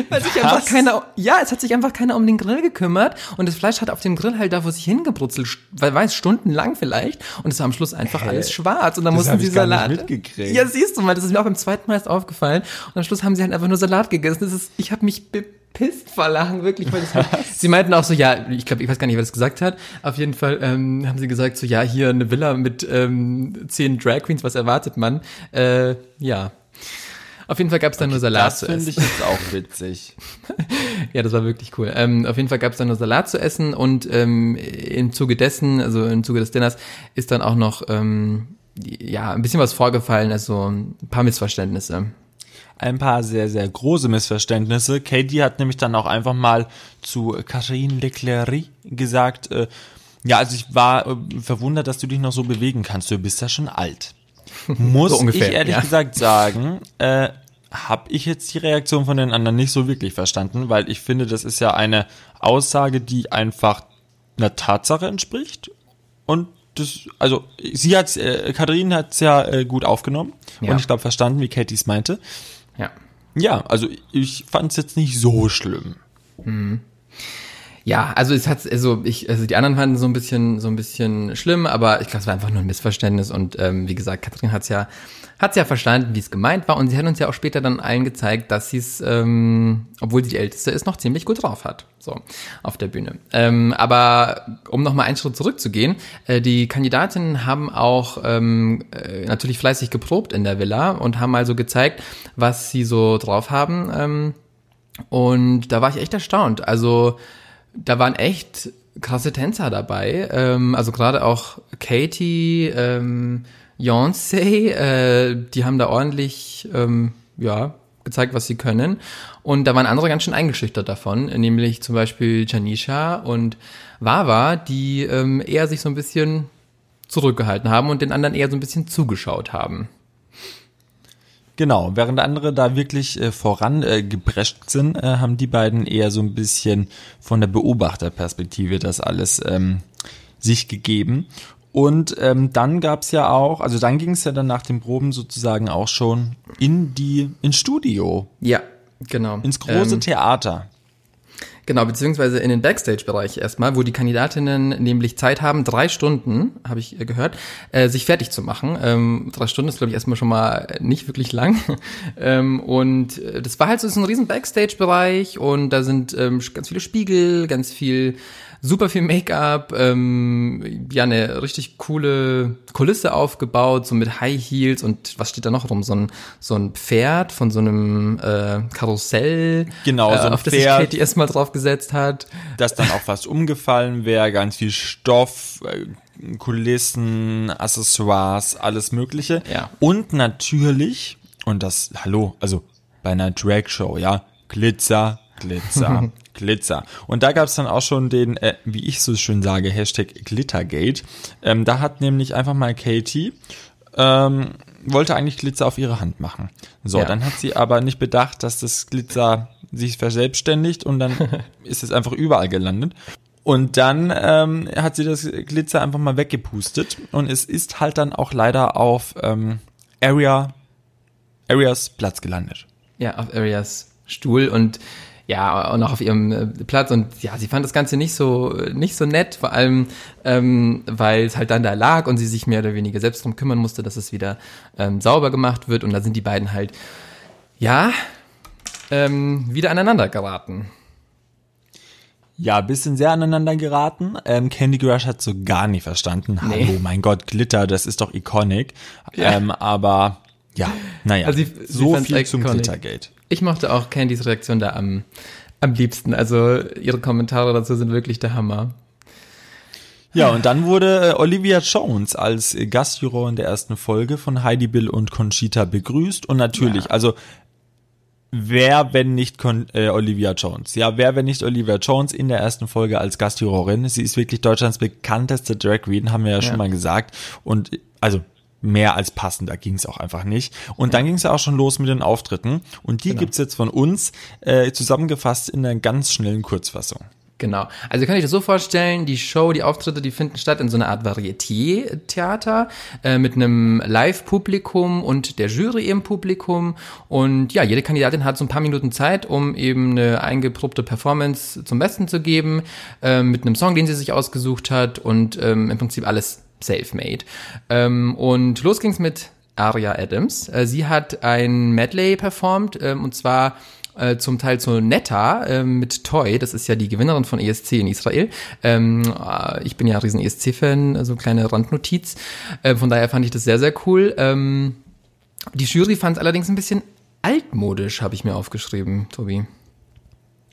Weil sich einfach keiner, ja, es hat sich einfach keiner um den Grill gekümmert und das Fleisch hat auf dem Grill halt da vor sich hingebrutzelt, weil weiß stundenlang vielleicht und es war am Schluss einfach alles schwarz und dann mussten sie Salat. mitgekriegt. Ja, siehst du mal, das ist mir auch beim zweiten Mal erst aufgefallen und am Schluss haben sie halt einfach nur Salat gegessen. Das ist, ich habe mich be pisst vor Lachen, wirklich. Weil das, sie meinten auch so, ja, ich glaube, ich weiß gar nicht, wer das gesagt hat. Auf jeden Fall ähm, haben sie gesagt, so, ja, hier eine Villa mit ähm, zehn Drag Queens, was erwartet man? Äh, ja. Auf jeden Fall gab es dann okay, nur Salat das zu essen. Das finde ich jetzt auch witzig. [laughs] ja, das war wirklich cool. Ähm, auf jeden Fall gab es dann nur Salat zu essen und ähm, im Zuge dessen, also im Zuge des Dinners, ist dann auch noch ähm, ja ein bisschen was vorgefallen, also ein paar Missverständnisse ein paar sehr, sehr große Missverständnisse. Katie hat nämlich dann auch einfach mal zu Catherine Leclerc gesagt, äh, ja, also ich war äh, verwundert, dass du dich noch so bewegen kannst. Du bist ja schon alt. [laughs] Muss so ungefähr, ich ehrlich ja. gesagt sagen, äh, habe ich jetzt die Reaktion von den anderen nicht so wirklich verstanden, weil ich finde, das ist ja eine Aussage, die einfach einer Tatsache entspricht und das, also sie hat, äh, Katharine hat es ja äh, gut aufgenommen ja. und ich glaube verstanden, wie Katie es meinte. Ja. Ja, also ich fand es jetzt nicht so schlimm. Mhm. Ja, also es hat, also ich, also die anderen fanden so ein bisschen, so ein bisschen schlimm, aber ich glaube, es war einfach nur ein Missverständnis und ähm, wie gesagt, Katrin hat's ja, hat's ja verstanden, wie es gemeint war und sie hat uns ja auch später dann allen gezeigt, dass sie es, ähm, obwohl sie die Älteste ist, noch ziemlich gut drauf hat, so auf der Bühne. Ähm, aber um noch mal einen Schritt zurückzugehen, äh, die Kandidatinnen haben auch ähm, äh, natürlich fleißig geprobt in der Villa und haben also gezeigt, was sie so drauf haben. Ähm, und da war ich echt erstaunt. Also da waren echt krasse Tänzer dabei. Ähm, also gerade auch Katie, ähm, Beyoncé, äh, die haben da ordentlich, ähm, ja, gezeigt, was sie können. Und da waren andere ganz schön eingeschüchtert davon, nämlich zum Beispiel Janisha und Wawa, die ähm, eher sich so ein bisschen zurückgehalten haben und den anderen eher so ein bisschen zugeschaut haben. Genau, während andere da wirklich äh, voran äh, sind, äh, haben die beiden eher so ein bisschen von der Beobachterperspektive das alles ähm, sich gegeben. Und ähm, dann gab's ja auch, also dann ging es ja dann nach den Proben sozusagen auch schon in die ins Studio. Ja, genau. Ins große ähm, Theater. Genau, beziehungsweise in den Backstage-Bereich erstmal, wo die Kandidatinnen nämlich Zeit haben, drei Stunden, habe ich gehört, äh, sich fertig zu machen. Ähm, drei Stunden ist, glaube ich, erstmal schon mal nicht wirklich lang. [laughs] ähm, und äh, das war halt so ein riesen Backstage-Bereich und da sind ähm, ganz viele Spiegel, ganz viel super viel Make-up, ähm, ja, eine richtig coole Kulisse aufgebaut, so mit High Heels und was steht da noch rum? So ein, so ein Pferd von so einem äh, Karussell, genau, äh, so ein auf das sich Katie erstmal drauf gesetzt hat. Das dann auch fast umgefallen wäre, ganz viel Stoff, äh, Kulissen, Accessoires, alles Mögliche. Ja. Und natürlich, und das, hallo, also bei einer Drag-Show, ja, Glitzer, Glitzer, [laughs] Glitzer. Und da gab es dann auch schon den, äh, wie ich so schön sage, Hashtag Glittergate. Ähm, da hat nämlich einfach mal Katie ähm, wollte eigentlich Glitzer auf ihre Hand machen. So, ja. dann hat sie aber nicht bedacht, dass das Glitzer sich verselbstständigt und dann [laughs] ist es einfach überall gelandet. Und dann ähm, hat sie das Glitzer einfach mal weggepustet und es ist halt dann auch leider auf ähm, Area, Areas Platz gelandet. Ja, auf Areas Stuhl und ja, auch noch auf ihrem äh, Platz und ja, sie fand das Ganze nicht so, nicht so nett, vor allem, ähm, weil es halt dann da lag und sie sich mehr oder weniger selbst drum kümmern musste, dass es wieder ähm, sauber gemacht wird und da sind die beiden halt, ja, ähm, wieder aneinander geraten. Ja, bisschen sehr aneinander geraten. Ähm, Candy Crush hat so gar nicht verstanden. Nee. Hallo, mein Gott, Glitter, das ist doch iconic. Ja. Ähm, aber ja, naja, also sie, so sie viel zum Glittergate. Ich mochte auch Candys Reaktion da am, am liebsten. Also ihre Kommentare dazu sind wirklich der Hammer. Ja, und dann wurde äh, Olivia Jones als Gastjuror in der ersten Folge von Heidi Bill und Conchita begrüßt. Und natürlich, ja. also wer, wenn nicht Con äh, Olivia Jones? Ja, wer, wenn nicht Olivia Jones in der ersten Folge als Gastjurorin? Sie ist wirklich Deutschlands bekannteste Drag Queen, haben wir ja, ja. schon mal gesagt. Und also mehr als passend, da ging es auch einfach nicht. Und dann ging es ja auch schon los mit den Auftritten und die genau. gibt's jetzt von uns äh, zusammengefasst in einer ganz schnellen Kurzfassung. Genau. Also kann ich das so vorstellen, die Show, die Auftritte, die finden statt in so einer Art Varieté-Theater äh, mit einem Live-Publikum und der Jury im Publikum. Und ja, jede Kandidatin hat so ein paar Minuten Zeit, um eben eine eingeprobte Performance zum Besten zu geben, äh, mit einem Song, den sie sich ausgesucht hat und ähm, im Prinzip alles self-made. Ähm, und los ging's mit Aria Adams. Äh, sie hat ein Medley performt, ähm, und zwar äh, zum Teil zu Netta äh, mit Toy, das ist ja die Gewinnerin von ESC in Israel. Ähm, äh, ich bin ja ein riesen ESC-Fan, also kleine Randnotiz. Äh, von daher fand ich das sehr, sehr cool. Ähm, die Jury fand es allerdings ein bisschen altmodisch, habe ich mir aufgeschrieben, Tobi.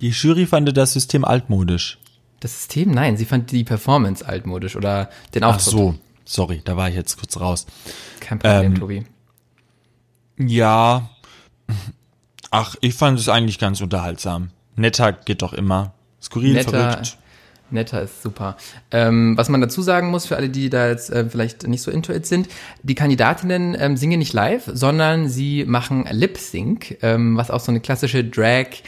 Die Jury fand das System altmodisch. Das System? Nein, sie fand die Performance altmodisch oder den Ach Auftritt. so, sorry, da war ich jetzt kurz raus. Kein Problem, Ähm, Tobi. Ja, ach, ich fand es eigentlich ganz unterhaltsam. Netter geht doch immer. Skurril, Netter, verrückt. netter ist super. Ähm, was man dazu sagen muss, für alle, die da jetzt äh, vielleicht nicht so into it sind, die Kandidatinnen ähm, singen nicht live, sondern sie machen Lip-Sync, ähm, was auch so eine klassische Drag-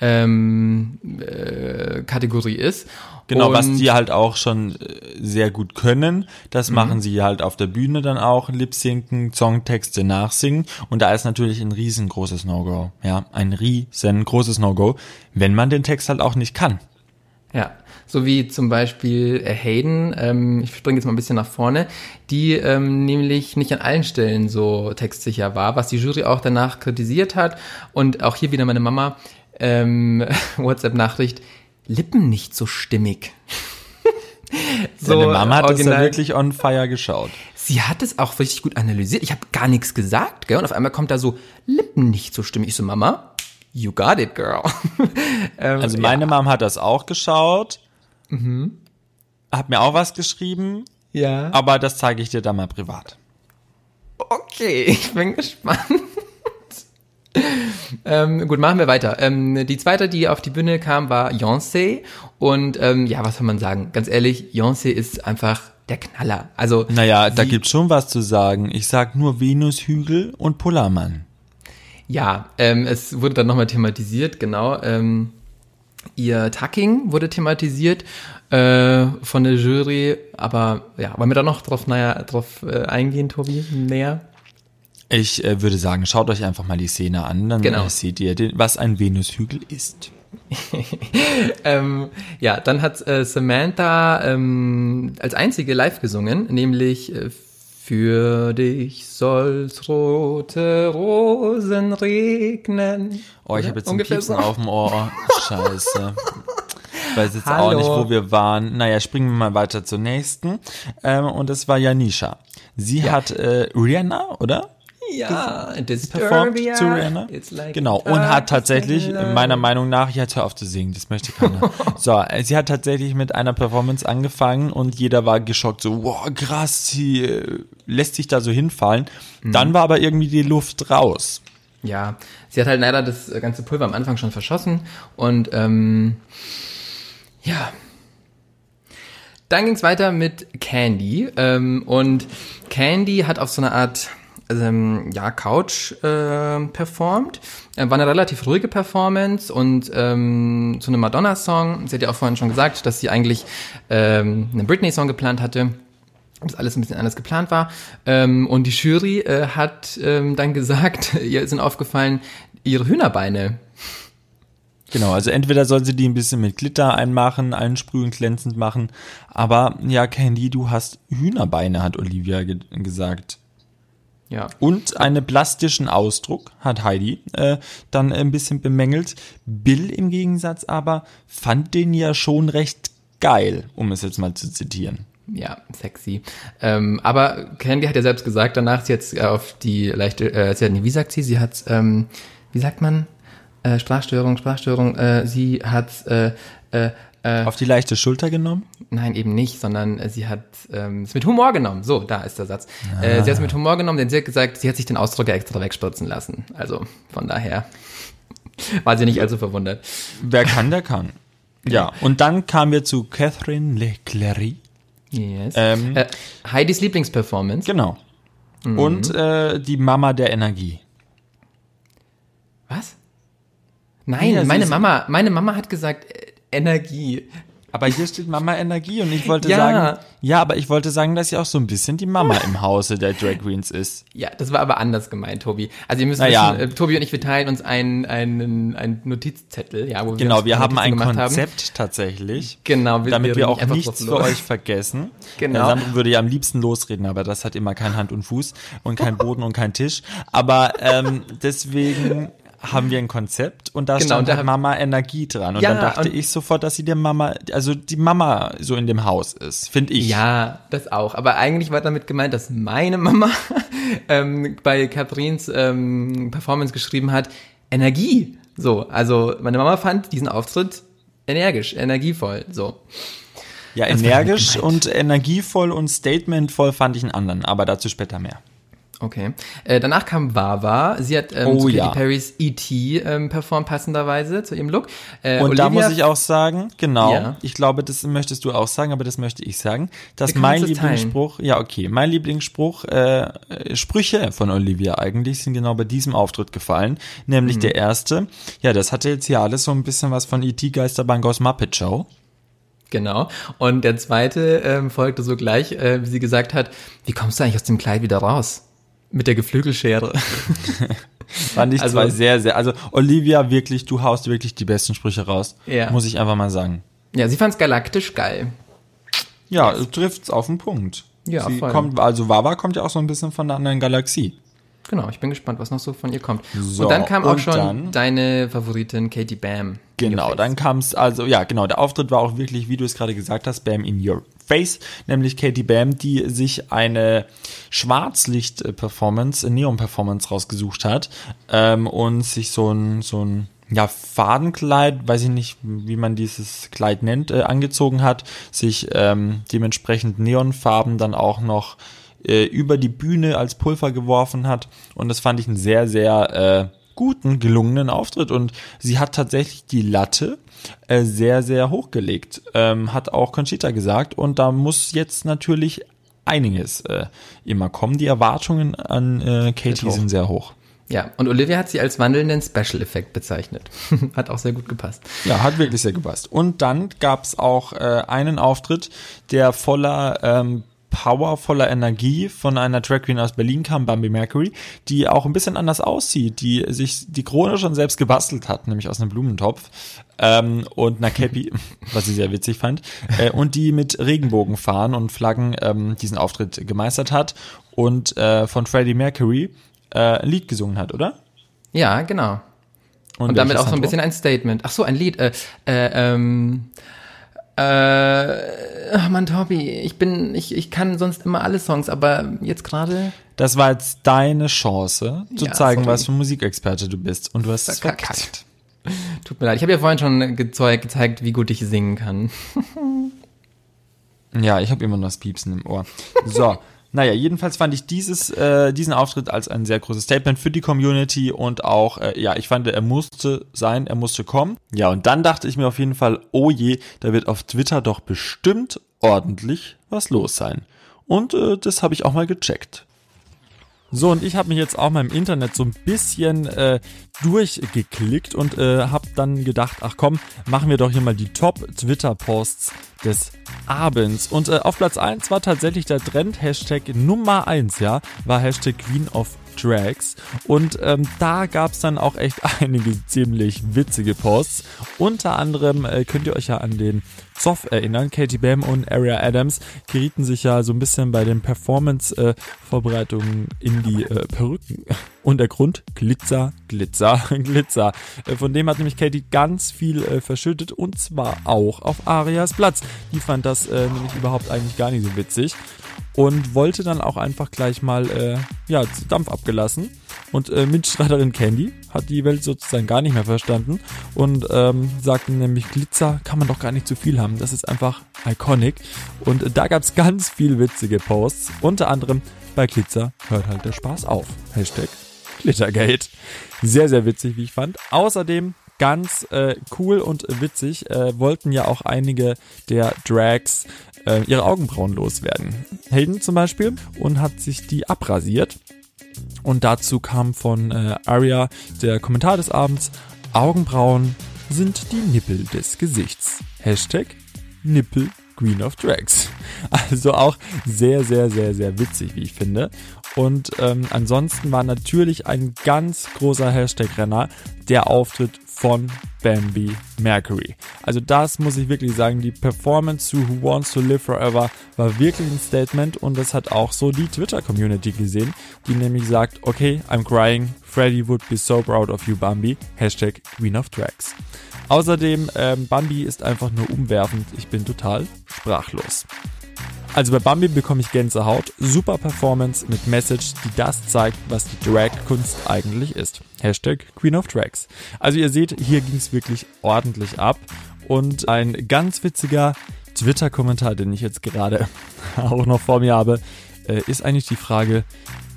ähm, äh, Kategorie ist. Genau, was Und- die halt auch schon äh, sehr gut können. Das machen sie halt auf der Bühne dann auch, Lip-Sinken, Songtexte nachsingen. Und da ist natürlich ein riesengroßes No-Go. Ja, ein riesengroßes No-Go, wenn man den Text halt auch nicht kann. Ja, so wie zum Beispiel äh, Hayden, ähm, ich springe jetzt mal ein bisschen nach vorne, die ähm, nämlich nicht an allen Stellen so textsicher war, was die Jury auch danach kritisiert hat. Und auch hier wieder meine Mama, ähm, [laughs] WhatsApp-Nachricht, Lippen nicht so stimmig. [laughs] Seine Mama hat das ja original. wirklich on fire geschaut. Sie hat es auch richtig gut analysiert. Ich habe gar nichts gesagt, gell? Und auf einmal kommt da so Lippen nicht so stimmig. Ich so, Mama, you got it, girl. [laughs] ähm, Also meine Mom hat das auch geschaut, hat mir auch was geschrieben, ja. aber das zeige ich dir dann mal privat. Okay, ich bin gespannt. Ähm, gut, machen wir weiter. Ähm, die zweite, die auf die Bühne kam, war Beyoncé. Und ähm, ja, was soll man sagen? Ganz ehrlich, Beyoncé ist einfach der Knaller. Also Naja, da gibt's schon was zu sagen. Ich sag nur Venushügel und Polarmann. Ja, ähm, es wurde dann nochmal thematisiert, genau. Ähm, ihr Tucking wurde thematisiert äh, von der Jury, aber ja, wollen wir da noch drauf, naja, drauf äh, eingehen, Tobi, näher? Ich äh, würde sagen, schaut euch einfach mal die Szene an, dann Genau. seht ihr, den, was ein Venushügel ist. [laughs] Ähm, ja, dann hat äh, Samantha ähm, als einzige live gesungen, nämlich äh, Für dich soll's rote Rosen regnen. Oh, ich habe jetzt ein Ungefähr Piepsen so. auf dem Ohr. Scheiße. Ich [laughs] weiß jetzt Hallo. auch nicht, wo wir waren. Naja, springen wir mal weiter zur nächsten. Ähm, und das war Janisha. Sie hat äh, Rihanna, oder? Ja, Performt zu Rihanna. Like Genau. Und hat tatsächlich, love. meiner Meinung nach, jetzt hör auf zu singen, das möchte keiner. [laughs] so, äh, sie hat tatsächlich mit einer Performance angefangen und jeder war geschockt, so, wow, krass, sie äh, lässt sich da so hinfallen. Mhm. Dann war aber irgendwie die Luft raus. Ja, sie hat halt leider das ganze Pulver am Anfang schon verschossen und ähm, ja. Dann ging's weiter mit Candy ähm, und Candy hat auf so eine Art ähm, ja, Couch äh, performt. War eine relativ ruhige Performance und ähm, zu einem Madonna-Song. Sie hat ja auch vorhin schon gesagt, dass sie eigentlich ähm, einen Britney-Song geplant hatte dass alles ein bisschen anders geplant war. Ähm, und die Jury äh, hat ähm, dann gesagt, [laughs] ihr sind aufgefallen, ihre Hühnerbeine. Genau, also entweder soll sie die ein bisschen mit Glitter einmachen, einsprühen, glänzend machen. Aber ja, Candy, du hast Hühnerbeine, hat Olivia ge gesagt. Ja. Und einen plastischen Ausdruck hat Heidi äh, dann ein bisschen bemängelt. Bill im Gegensatz aber fand den ja schon recht geil, um es jetzt mal zu zitieren. Ja, sexy. Ähm, aber Candy hat ja selbst gesagt, danach sie jetzt auf die leichte, äh, sie hat, nee, wie sagt sie? Sie hat, ähm, wie sagt man? Äh, Sprachstörung, Sprachstörung. Äh, sie hat, äh, äh, äh, Auf die leichte Schulter genommen? Nein, eben nicht, sondern äh, sie hat ähm, es mit Humor genommen. So, da ist der Satz. Äh, sie hat es mit Humor genommen, denn sie hat gesagt, sie hat sich den Ausdruck ja extra wegspritzen lassen. Also von daher [laughs] war sie nicht allzu verwundert. Wer kann, der kann. [laughs] Ja, und dann kamen wir zu Catherine Leclerc. Yes. Ähm, äh, Heidis Lieblingsperformance. Genau. Und äh, die Mama der Energie. Was? Nein, Ja, meine Mama, meine Mama hat gesagt äh, Energie. Aber hier steht Mama Energie und ich wollte Ja. sagen, ja, aber ich wollte sagen, dass sie auch so ein bisschen die Mama im Hause der Drag Queens ist. Ja, das war aber anders gemeint, Tobi. Also ihr müsst Naja. wissen, äh, Tobi und ich, wir teilen uns einen, einen, einen Notizzettel, ja, wo wir Genau, wir haben Notizen ein Konzept tatsächlich. Genau, wir- damit wir wir auch nichts für euch vergessen. [laughs] Genau. Sandro würde ja am liebsten losreden, aber das hat immer kein Hand und Fuß und kein Boden und kein Tisch. Aber ähm, deswegen haben wir ein Konzept und da Genau, stand und da halt Mama Energie dran. Und Ja, dann dachte ich sofort, dass sie der Mama, also die Mama so in dem Haus ist, finde ich. Ja, das auch. Aber eigentlich war damit gemeint, dass meine Mama [laughs] ähm, bei Katrins ähm, Performance geschrieben hat, Energie. So, also meine Mama fand diesen Auftritt energisch, energievoll. So. Ja, Das energisch und energievoll und statementvoll fand ich einen anderen, aber dazu später mehr. Okay. Äh, danach kam Wawa. Sie hat ähm, Oh zu Katy ja. Perrys E.T. Ähm, performt, passenderweise zu ihrem Look. Äh, Und da Olivia- muss ich auch sagen, genau, Ja. ich glaube, das möchtest du auch sagen, aber das möchte ich sagen, dass mein das teilen. Lieblingsspruch, ja okay, mein Lieblingsspruch, äh, äh, Sprüche von Olivia eigentlich sind genau bei diesem Auftritt gefallen, nämlich Mhm. der erste, ja, das hatte jetzt hier alles so ein bisschen was von E.T. Geisterbank aus Muppet Show. Genau. Und der zweite ähm, folgte so gleich, äh, wie sie gesagt hat, wie kommst du eigentlich aus dem Kleid wieder raus? Mit der Geflügelschere. [laughs] Fand ich Also- zwei sehr, sehr, also Olivia wirklich, du haust wirklich die besten Sprüche raus, Ja. muss ich einfach mal sagen. ja, sie fand's galaktisch geil. Ja, trifft's auf den Punkt. Ja, Sie voll. kommt, also Wawa kommt ja auch so ein bisschen von der anderen Galaxie. Genau, ich bin gespannt, was noch so von ihr kommt. So, und dann kam auch schon dann- deine Favoritin Katie Bam. Genau, dann kam es, also ja, genau, der Auftritt war auch wirklich, wie du es gerade gesagt hast, Bam in Your Face, nämlich Katie Bam, die sich eine Schwarzlicht-Performance, Neon-Performance rausgesucht hat ähm, und sich so ein, so ein ja, Fadenkleid, weiß ich nicht, wie man dieses Kleid nennt, äh, angezogen hat, sich ähm, dementsprechend Neonfarben dann auch noch äh, über die Bühne als Pulver geworfen hat und das fand ich einen sehr, sehr äh, guten, gelungenen Auftritt und sie hat tatsächlich die Latte äh, sehr, sehr hochgelegt, ähm, hat auch Conchita gesagt und da muss jetzt natürlich einiges äh, immer kommen. Die Erwartungen an äh, Katie sind sehr hoch. Ja, und Olivia hat sie als wandelnden Special-Effekt bezeichnet. [laughs] hat auch sehr gut gepasst. Ja, hat wirklich sehr gepasst. Und dann gab's auch äh, einen Auftritt, der voller ähm, Power, voller Energie von einer Drag Queen aus Berlin kam, Bambi Mercury, die auch ein bisschen anders aussieht, die sich die Krone schon selbst gebastelt hat, nämlich aus einem Blumentopf ähm, und einer Cappy, [laughs] was ich sehr witzig fand, äh, und die mit Regenbogen fahren und Flaggen ähm, diesen Auftritt gemeistert hat und äh, von Freddie Mercury äh, ein Lied gesungen hat, oder? Ja, genau. Und, damit welches, auch so ein bisschen ein Statement. Ach so, ein Lied. Äh, äh, ähm, äh, ach Mann, Tobi, ich bin, ich, ich kann sonst immer alle Songs, aber jetzt gerade Das war jetzt deine Chance, zu Ja, zeigen, sorry. was für ein Musikexperte du bist. Und du hast es Verkackt. verkackt. [laughs] tut mir leid. Ich habe ja vorhin schon gezeigt, gezeigt, wie gut ich singen kann. [laughs] Ja, ich habe immer noch das Piepsen im Ohr. So, [laughs] naja, jedenfalls fand ich dieses, äh, diesen Auftritt als ein sehr großes Statement für die Community und auch, äh, ja, ich fand, er musste sein, er musste kommen. Ja, und dann dachte ich mir auf jeden Fall, oh je, da wird auf Twitter doch bestimmt ordentlich was los sein. Und äh, das habe ich auch mal gecheckt. So, und ich habe mich jetzt auch mal im Internet so ein bisschen äh, durchgeklickt und äh, habe dann gedacht, ach komm, machen wir doch hier mal die Top-Twitter-Posts des Abends. Und äh, auf Platz 1 war tatsächlich der Trend-Hashtag Nummer 1, ja, war Hashtag Queen of Drags. Und ähm, da gab's dann auch echt [laughs] einige ziemlich witzige Posts. Unter anderem äh, könnt ihr euch ja an den Zoff erinnern. Katie Bam und Aria Adams gerieten sich ja so ein bisschen bei den Performance-Vorbereitungen in die äh, Perücken. [laughs] Und der Grund? Glitzer, Glitzer, [laughs] Glitzer. Äh, von dem hat nämlich Katie ganz viel äh, verschüttet und zwar auch auf Arias Platz. Die fand das äh, nämlich überhaupt eigentlich gar nicht so witzig und wollte dann auch einfach gleich mal äh, ja, Dampf abgelassen. Und äh, Mitstreiterin Candy hat die Welt sozusagen gar nicht mehr verstanden und ähm, sagte nämlich, Glitzer kann man doch gar nicht zu viel haben. Das ist einfach iconic. Und äh, da gab's ganz viel witzige Posts. Unter anderem bei Glitzer hört halt der Spaß auf. Hashtag Glittergate. Sehr, sehr witzig, wie ich fand. Außerdem ganz äh, cool und witzig äh, wollten ja auch einige der Drags äh, ihre Augenbrauen loswerden. Hayden zum Beispiel und hat sich die abrasiert. Und dazu kam von äh, Aria der Kommentar des Abends, Augenbrauen sind die Nippel des Gesichts. Hashtag Nippel Queen of Drags. [laughs] Also auch sehr, sehr, sehr, sehr witzig, wie ich finde. Und ähm, ansonsten war natürlich ein ganz großer Hashtag-Renner der Auftritt von Bambi Mercury. Also das muss ich wirklich sagen, die Performance zu Who Wants to Live Forever war wirklich ein Statement und das hat auch so die Twitter-Community gesehen, die nämlich sagt, okay, I'm crying, Freddy would be so proud of you Bambi, Hashtag Queen of Drags. Außerdem, ähm, Bambi ist einfach nur umwerfend, ich bin total sprachlos. Also bei Bambi bekomme ich Gänsehaut, super Performance mit Message, die das zeigt, was die Drag-Kunst eigentlich ist. Hashtag Queen of Drags. Also ihr seht, hier ging es wirklich ordentlich ab und ein ganz witziger Twitter-Kommentar, den ich jetzt gerade [laughs] auch noch vor mir habe, äh, ist eigentlich die Frage,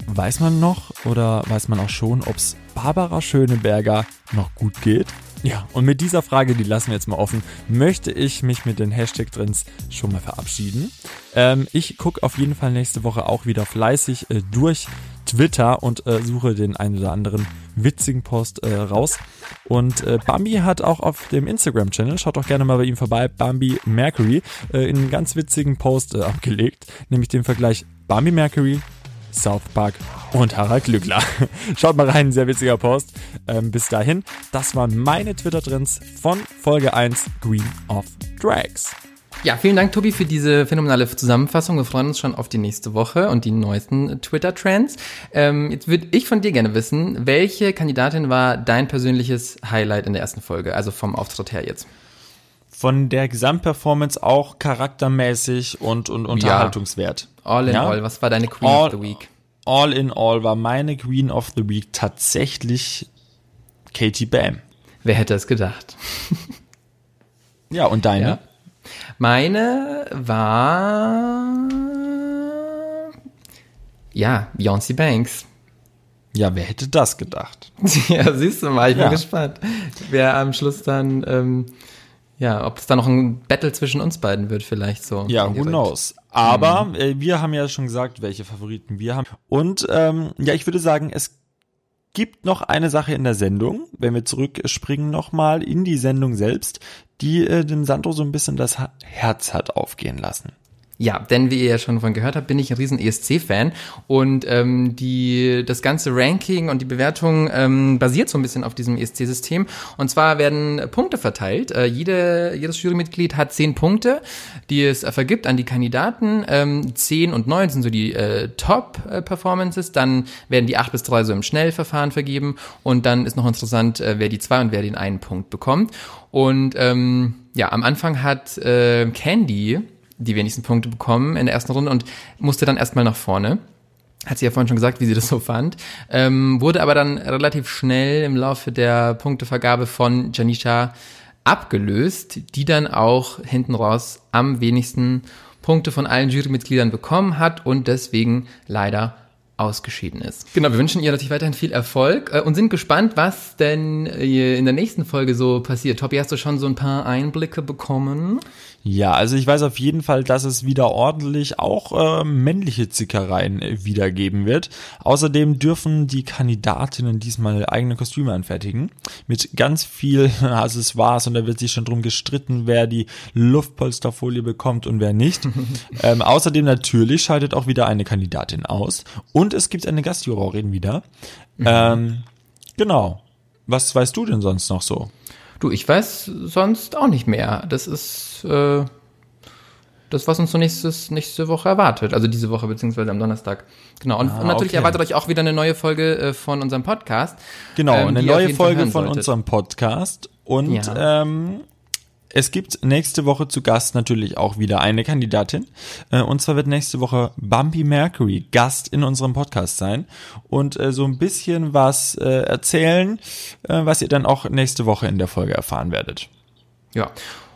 weiß man noch oder weiß man auch schon, ob es Barbara Schöneberger noch gut geht? Ja, und mit dieser Frage, die lassen wir jetzt mal offen, möchte ich mich mit den Hashtag-Trends schon mal verabschieden. Ähm, ich gucke auf jeden Fall nächste Woche auch wieder fleißig äh, durch Twitter und äh, suche den einen oder anderen witzigen Post äh, raus. Und äh, Bambi hat auch auf dem Instagram-Channel, schaut doch gerne mal bei ihm vorbei, Bambi Mercury, äh, in einen ganz witzigen Post äh, abgelegt, nämlich den Vergleich Bambi Mercury South Park und Harald Glückler. [laughs] Schaut mal rein, sehr witziger Post. Ähm, bis dahin, das waren meine Twitter-Trends von Folge 1 Green of Drags. Ja, vielen Dank, Tobi, für diese phänomenale Zusammenfassung. Wir freuen uns schon auf die nächste Woche und die neuesten Twitter-Trends. Ähm, jetzt würde ich von dir gerne wissen, welche Kandidatin war dein persönliches Highlight in der ersten Folge, also vom Auftritt her jetzt? Von der Gesamtperformance auch charaktermäßig und, und Unterhaltungswert. All in Ja? all, was war deine Queen All- of the Week? All in all war meine Queen of the Week tatsächlich Katie Bam. Wer hätte es gedacht? [laughs] Ja, und deine? Ja. Meine war ja Beyoncé Banks. Ja, wer hätte das gedacht? [laughs] ja, siehst du mal, ich bin Ja. gespannt, wer am Schluss dann ähm, ja, ob es da noch ein Battle zwischen uns beiden wird, vielleicht so. Ja, who knows. Aber äh, wir haben ja schon gesagt, welche Favoriten wir haben. Und ähm, ja, ich würde sagen, es gibt noch eine Sache in der Sendung, wenn wir zurückspringen nochmal in die Sendung selbst, die äh, dem Sandro so ein bisschen das Herz hat aufgehen lassen. Ja, denn wie ihr ja schon von gehört habt, bin ich ein riesen ESC-Fan und ähm, die das ganze Ranking und die Bewertung ähm, basiert so ein bisschen auf diesem ESC-System. Und zwar werden Punkte verteilt. Äh, jede, jedes Jurymitglied hat zehn Punkte, die es äh, vergibt an die Kandidaten. Ähm, zehn und neun sind so die äh, Top-Performances. Dann werden die acht bis drei so im Schnellverfahren vergeben. Und dann ist noch interessant, äh, wer die zwei und wer den einen Punkt bekommt. Und ähm, ja, am Anfang hat äh, Candy die wenigsten Punkte bekommen in der ersten Runde und musste dann erstmal nach vorne. Hat sie ja vorhin schon gesagt, wie sie das so fand. Ähm, wurde aber dann relativ schnell im Laufe der Punktevergabe von Janisha abgelöst, die dann auch hinten raus am wenigsten Punkte von allen Jurymitgliedern bekommen hat und deswegen leider ausgeschieden ist. Genau, wir wünschen ihr natürlich weiterhin viel Erfolg äh, und sind gespannt, was denn äh, in der nächsten Folge so passiert. Tobi, hast du schon so ein paar Einblicke bekommen? Ja, also ich weiß auf jeden Fall, dass es wieder ordentlich auch äh, männliche Zickereien äh, wiedergeben wird. Außerdem dürfen die Kandidatinnen diesmal eigene Kostüme anfertigen. Mit ganz viel [laughs] Accessoires und da wird sich schon drum gestritten, wer die Luftpolsterfolie bekommt und wer nicht. [laughs] ähm, außerdem natürlich schaltet auch wieder eine Kandidatin aus. Und es gibt eine Gastjurorin wieder. Ähm, genau. Was weißt du denn sonst noch so? Du, ich weiß sonst auch nicht mehr. Das ist äh, das, was uns so nächstes, nächste Woche erwartet. Also diese Woche beziehungsweise am Donnerstag. Genau. Und, und natürlich okay. erwartet euch auch wieder eine neue Folge äh, von unserem Podcast. Genau, ähm, eine neue Folge von solltet. unserem Podcast. Und Ja. ähm, es gibt nächste Woche zu Gast natürlich auch wieder eine Kandidatin. Äh, und zwar wird nächste Woche Bumpy Mercury Gast in unserem Podcast sein und äh, so ein bisschen was äh, erzählen, äh, was ihr dann auch nächste Woche in der Folge erfahren werdet. Ja.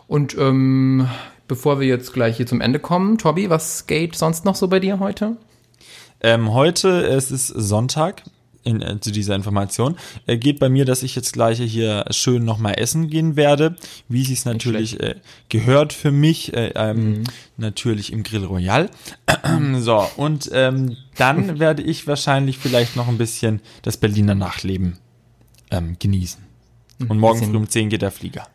Und ähm, bevor wir jetzt gleich hier zum Ende kommen, Tobi, was geht sonst noch so bei dir heute? Ähm, heute, es ist Sonntag, in, äh, zu dieser Information, äh, geht bei mir, dass ich jetzt gleich hier schön nochmal essen gehen werde, wie es sich natürlich äh, gehört für mich, äh, ähm, natürlich im Grill Royal. [clears throat] so, und ähm, dann [laughs] werde ich wahrscheinlich vielleicht noch ein bisschen das Berliner Nachleben ähm, genießen. Und morgen früh um 10 geht der Flieger.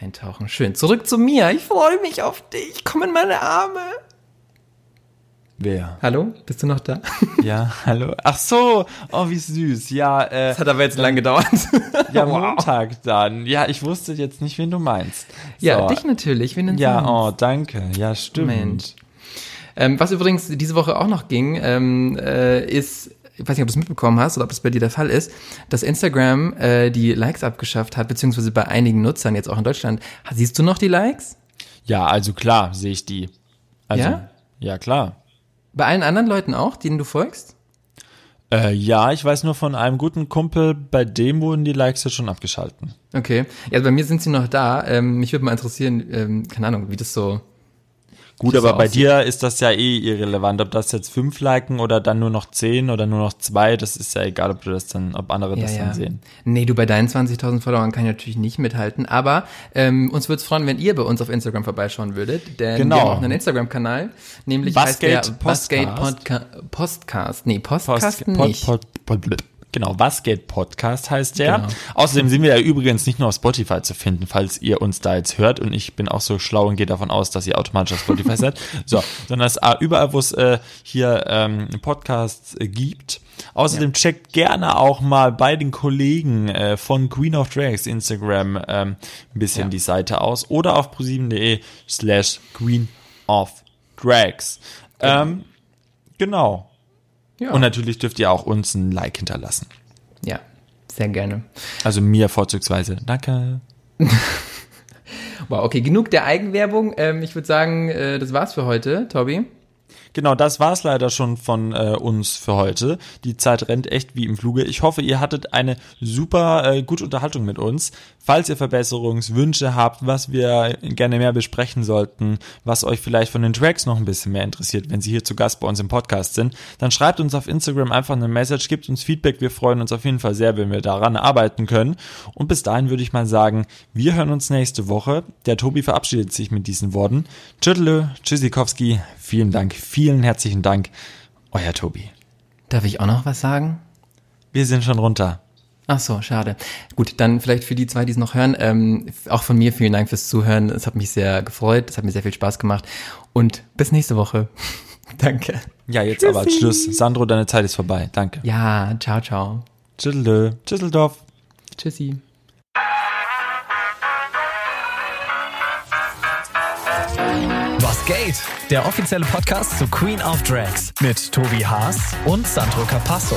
Eintauchen. Schön. Zurück zu mir. Ich freue mich auf dich. Komm in meine Arme. Wer? Hallo? Bist du noch da? [laughs] Ja, hallo. Ach so, oh, wie süß. Ja, äh, Das hat aber jetzt lang gedauert. [laughs] ja, [laughs] Wow. Montag dann. Ja, ich wusste jetzt nicht, wen du meinst. Ja, So. dich natürlich. Wen denn Ja, sonst? oh, danke. Ja, stimmt. Mensch. Ähm, was übrigens diese Woche auch noch ging, ähm, äh, ist, ich weiß nicht, ob du es mitbekommen hast oder ob das bei dir der Fall ist, dass Instagram äh, die Likes abgeschafft hat, beziehungsweise bei einigen Nutzern, jetzt auch in Deutschland. Siehst du noch die Likes? Ja, also klar, sehe ich die. Also, Ja? Ja, klar. Bei allen anderen Leuten auch, denen du folgst? Äh, ja, ich weiß nur von einem guten Kumpel, bei dem wurden die Likes ja schon abgeschalten. Okay. Ja, also bei mir sind sie noch da. Ähm, mich würde mal interessieren, ähm, keine Ahnung, wie das so. Gut, aber bei aussieht. dir ist das ja eh irrelevant, ob das jetzt fünf liken oder dann nur noch zehn oder nur noch zwei, das ist ja egal, ob du das dann, ob andere das dann sehen. Nee, du bei deinen 20.000 Followern kann ich natürlich nicht mithalten, aber ähm, uns würde es freuen, wenn ihr bei uns auf Instagram vorbeischauen würdet, denn Genau. wir haben auch einen Instagram-Kanal, nämlich Busgate heißt der. Podca Postcast. Nee, Postcast Post, nicht. Pod, Pod, Pod, genau, was geht Podcast heißt der. Genau. Außerdem sind wir ja übrigens nicht nur auf Spotify zu finden, falls ihr uns da jetzt hört und ich bin auch so schlau und gehe davon aus, dass ihr automatisch auf Spotify seid. [laughs] So, sondern es ist überall, wo es äh, hier ähm, Podcasts äh, gibt. Außerdem checkt gerne auch mal bei den Kollegen äh, von Queen of Drags Instagram ähm, ein bisschen Ja. die Seite aus oder auf pro7.de slash Queen of Drags. Ähm, genau. Ja. Und natürlich dürft ihr auch uns ein Like hinterlassen. ja, sehr gerne. Also mir vorzugsweise. Danke. [laughs] Wow, okay, genug der Eigenwerbung. Ähm, ich würde sagen, äh, das war's für heute, Tobi. Genau, das war's leider schon von äh, uns für heute. Die Zeit rennt echt wie im Fluge. Ich hoffe, ihr hattet eine super äh, gute Unterhaltung mit uns. Falls ihr Verbesserungswünsche habt, was wir gerne mehr besprechen sollten, was euch vielleicht von den Tracks noch ein bisschen mehr interessiert, wenn sie hier zu Gast bei uns im Podcast sind, dann schreibt uns auf Instagram einfach eine Message, gebt uns Feedback. Wir freuen uns auf jeden Fall sehr, wenn wir daran arbeiten können. Und bis dahin würde ich mal sagen, wir hören uns nächste Woche. Der Tobi verabschiedet sich mit diesen Worten. Tschüttelö, Tschüssikowski, vielen Dank, vielen herzlichen Dank. Euer Tobi. Darf ich auch noch was sagen? Wir sind schon runter. Ach so, schade. Gut, dann vielleicht für die zwei, die es noch hören, ähm, auch von mir vielen Dank fürs Zuhören. Es hat mich sehr gefreut, es hat mir sehr viel Spaß gemacht und bis nächste Woche. [laughs] Danke. Ja, jetzt aber als Schluss. Sandro, deine Zeit ist vorbei. Danke. Ja, ciao, ciao. Tschüttelö, Tschüsseldorf. Tschüssi. Was geht? Der offizielle Podcast zu Queen of Drags mit Tobi Haas und Sandro Capasso.